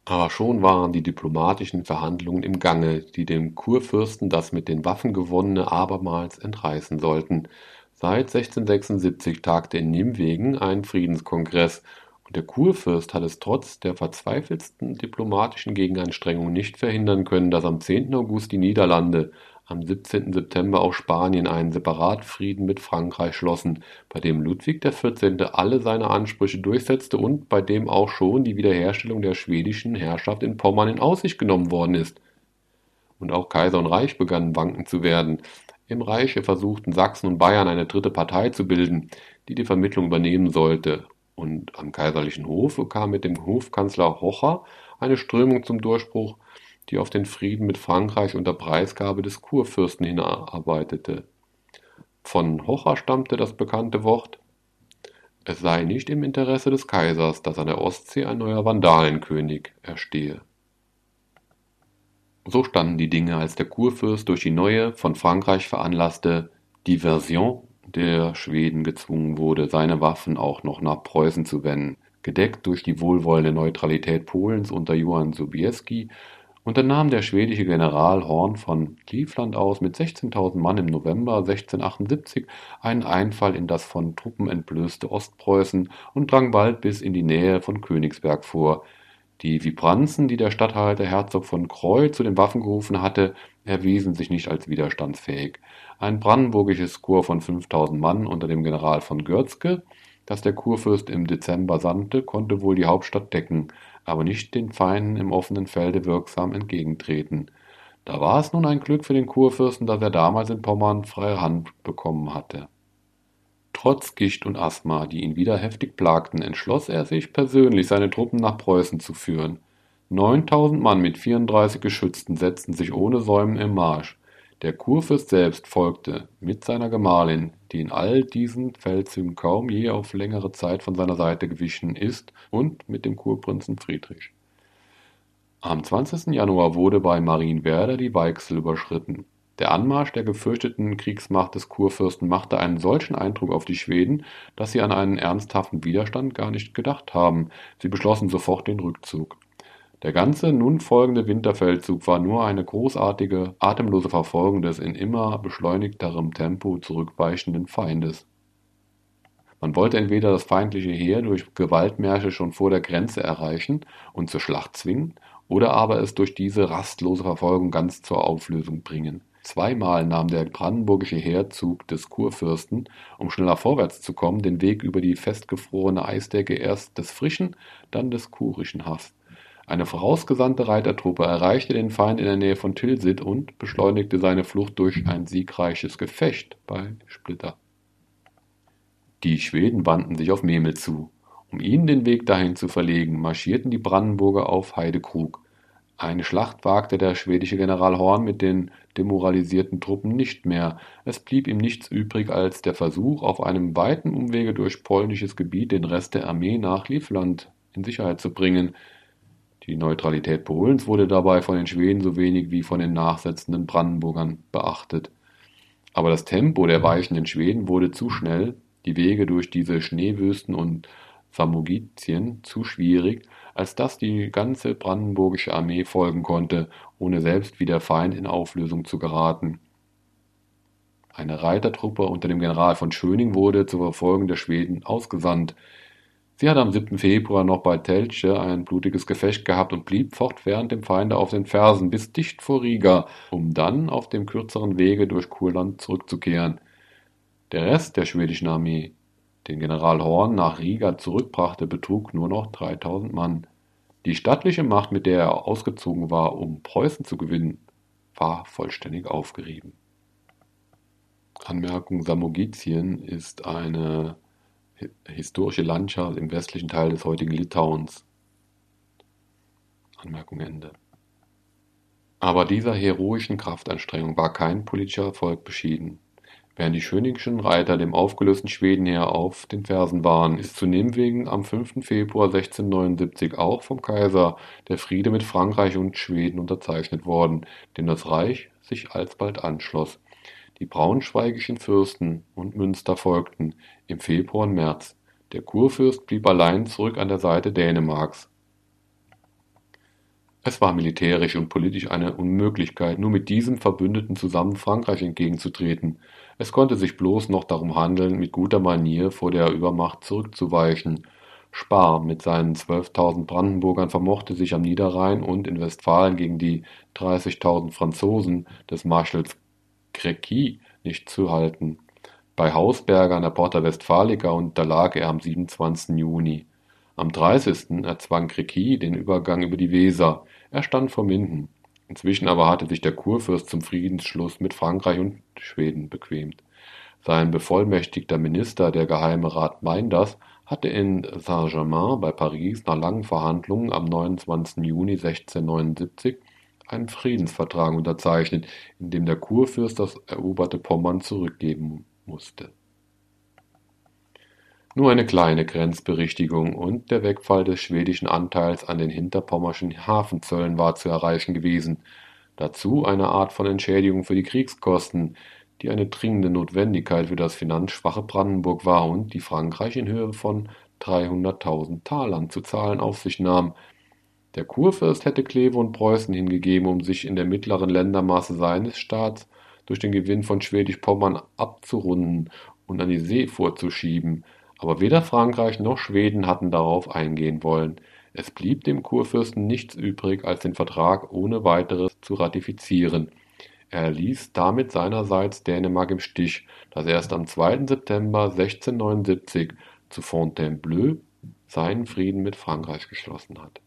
Aber schon waren die diplomatischen Verhandlungen im Gange, die dem Kurfürsten das mit den Waffen gewonnene abermals entreißen sollten. Seit 1676 tagte in Nimwegen ein Friedenskongress, und der Kurfürst hat es trotz der verzweifeltsten diplomatischen Gegenanstrengungen nicht verhindern können, dass am 10. August die Niederlande am 17. September auch Spanien einen Separatfrieden mit Frankreich schlossen, bei dem Ludwig XIV. alle seine Ansprüche durchsetzte und bei dem auch schon die Wiederherstellung der schwedischen Herrschaft in Pommern in Aussicht genommen worden ist. Und auch Kaiser und Reich begannen wanken zu werden. Im Reiche versuchten Sachsen und Bayern eine dritte Partei zu bilden, die die Vermittlung übernehmen sollte. Und am kaiserlichen Hofe kam mit dem Hofkanzler Hocher eine Strömung zum Durchbruch, die auf den Frieden mit Frankreich unter Preisgabe des Kurfürsten hinarbeitete. Von Hocher stammte das bekannte Wort Es sei nicht im Interesse des Kaisers, dass an der Ostsee ein neuer Vandalenkönig erstehe. So standen die Dinge, als der Kurfürst durch die neue, von Frankreich veranlasste Diversion der Schweden gezwungen wurde, seine Waffen auch noch nach Preußen zu wenden. Gedeckt durch die wohlwollende Neutralität Polens unter Johann Sobieski unternahm der schwedische General Horn von Livland aus mit 16.000 Mann im November 1678 einen Einfall in das von Truppen entblößte Ostpreußen und drang bald bis in die Nähe von Königsberg vor. Die Vibranzen, die der Statthalter Herzog von Kreu zu den Waffen gerufen hatte, erwiesen sich nicht als widerstandsfähig. Ein brandenburgisches Korps von 5000 Mann unter dem General von Görzke, das der Kurfürst im Dezember sandte, konnte wohl die Hauptstadt decken aber nicht den Feinden im offenen Felde wirksam entgegentreten. Da war es nun ein Glück für den Kurfürsten, dass er damals in Pommern freie Hand bekommen hatte. Trotz Gicht und Asthma, die ihn wieder heftig plagten, entschloss er sich, persönlich seine Truppen nach Preußen zu führen. 9000 Mann mit 34 Geschützten setzten sich ohne Säumen im Marsch. Der Kurfürst selbst folgte mit seiner Gemahlin, die in all diesen Feldzügen kaum je auf längere Zeit von seiner Seite gewichen ist, und mit dem Kurprinzen Friedrich. Am 20. Januar wurde bei Marienwerder die Weichsel überschritten. Der Anmarsch der gefürchteten Kriegsmacht des Kurfürsten machte einen solchen Eindruck auf die Schweden, dass sie an einen ernsthaften Widerstand gar nicht gedacht haben. Sie beschlossen sofort den Rückzug. Der ganze nun folgende Winterfeldzug war nur eine großartige, atemlose Verfolgung des in immer beschleunigterem Tempo zurückweichenden Feindes. Man wollte entweder das feindliche Heer durch Gewaltmärsche schon vor der Grenze erreichen und zur Schlacht zwingen, oder aber es durch diese rastlose Verfolgung ganz zur Auflösung bringen. Zweimal nahm der brandenburgische Heerzug des Kurfürsten, um schneller vorwärts zu kommen, den Weg über die festgefrorene Eisdecke erst des frischen, dann des kurischen Haffs. Eine vorausgesandte Reitertruppe erreichte den Feind in der Nähe von Tilsit und beschleunigte seine Flucht durch ein siegreiches Gefecht bei Splitter. Die Schweden wandten sich auf Memel zu. Um ihnen den Weg dahin zu verlegen, marschierten die Brandenburger auf Heidekrug. Eine Schlacht wagte der schwedische General Horn mit den demoralisierten Truppen nicht mehr. Es blieb ihm nichts übrig als der Versuch, auf einem weiten Umwege durch polnisches Gebiet den Rest der Armee nach Livland in Sicherheit zu bringen. Die Neutralität Polens wurde dabei von den Schweden so wenig wie von den nachsetzenden Brandenburgern beachtet. Aber das Tempo der weichenden Schweden wurde zu schnell, die Wege durch diese Schneewüsten und Samogitien zu schwierig, als dass die ganze brandenburgische Armee folgen konnte, ohne selbst wie der Feind in Auflösung zu geraten. Eine Reitertruppe unter dem General von Schöning wurde zur Verfolgung der Schweden ausgesandt. Sie hatte am 7. Februar noch bei Telche ein blutiges Gefecht gehabt und blieb fortwährend dem Feinde auf den Fersen bis dicht vor Riga, um dann auf dem kürzeren Wege durch Kurland zurückzukehren. Der Rest der schwedischen Armee den General Horn nach Riga zurückbrachte, betrug nur noch 3000 Mann. Die stattliche Macht, mit der er ausgezogen war, um Preußen zu gewinnen, war vollständig aufgerieben. Anmerkung Samogitien ist eine historische Landschaft im westlichen Teil des heutigen Litauens. Anmerkung Ende. Aber dieser heroischen Kraftanstrengung war kein politischer Erfolg beschieden. Während die schöningschen Reiter dem aufgelösten Schwedenheer auf den Fersen waren, ist zu Nimwegen am 5. Februar 1679 auch vom Kaiser der Friede mit Frankreich und Schweden unterzeichnet worden, dem das Reich sich alsbald anschloss. Die braunschweigischen Fürsten und Münster folgten im Februar und März. Der Kurfürst blieb allein zurück an der Seite Dänemarks. Es war militärisch und politisch eine Unmöglichkeit, nur mit diesem Verbündeten zusammen Frankreich entgegenzutreten. Es konnte sich bloß noch darum handeln, mit guter Manier vor der Übermacht zurückzuweichen. Spar mit seinen 12.000 Brandenburgern vermochte sich am Niederrhein und in Westfalen gegen die 30.000 Franzosen des Marschalls Créqui nicht zu halten. Bei Hausberger an der Porta Westfalica unterlag er am 27. Juni. Am 30. erzwang Créqui den Übergang über die Weser. Er stand vor Minden. Inzwischen aber hatte sich der Kurfürst zum Friedensschluss mit Frankreich und Schweden bequemt. Sein bevollmächtigter Minister, der Geheime Rat Meinders, hatte in Saint-Germain bei Paris nach langen Verhandlungen am 29. Juni 1679 einen Friedensvertrag unterzeichnet, in dem der Kurfürst das eroberte Pommern zurückgeben musste. Nur eine kleine Grenzberichtigung und der Wegfall des schwedischen Anteils an den hinterpommerschen Hafenzöllen war zu erreichen gewesen, dazu eine Art von Entschädigung für die Kriegskosten, die eine dringende Notwendigkeit für das finanzschwache Brandenburg war und die Frankreich in Höhe von 300.000 Talern zu zahlen auf sich nahm. Der Kurfürst hätte Kleve und Preußen hingegeben, um sich in der mittleren Ländermasse seines Staats durch den Gewinn von Schwedisch-Pommern abzurunden und an die See vorzuschieben, aber weder Frankreich noch Schweden hatten darauf eingehen wollen. Es blieb dem Kurfürsten nichts übrig, als den Vertrag ohne weiteres zu ratifizieren. Er ließ damit seinerseits Dänemark im Stich, das erst am 2. September 1679 zu Fontainebleau seinen Frieden mit Frankreich geschlossen hat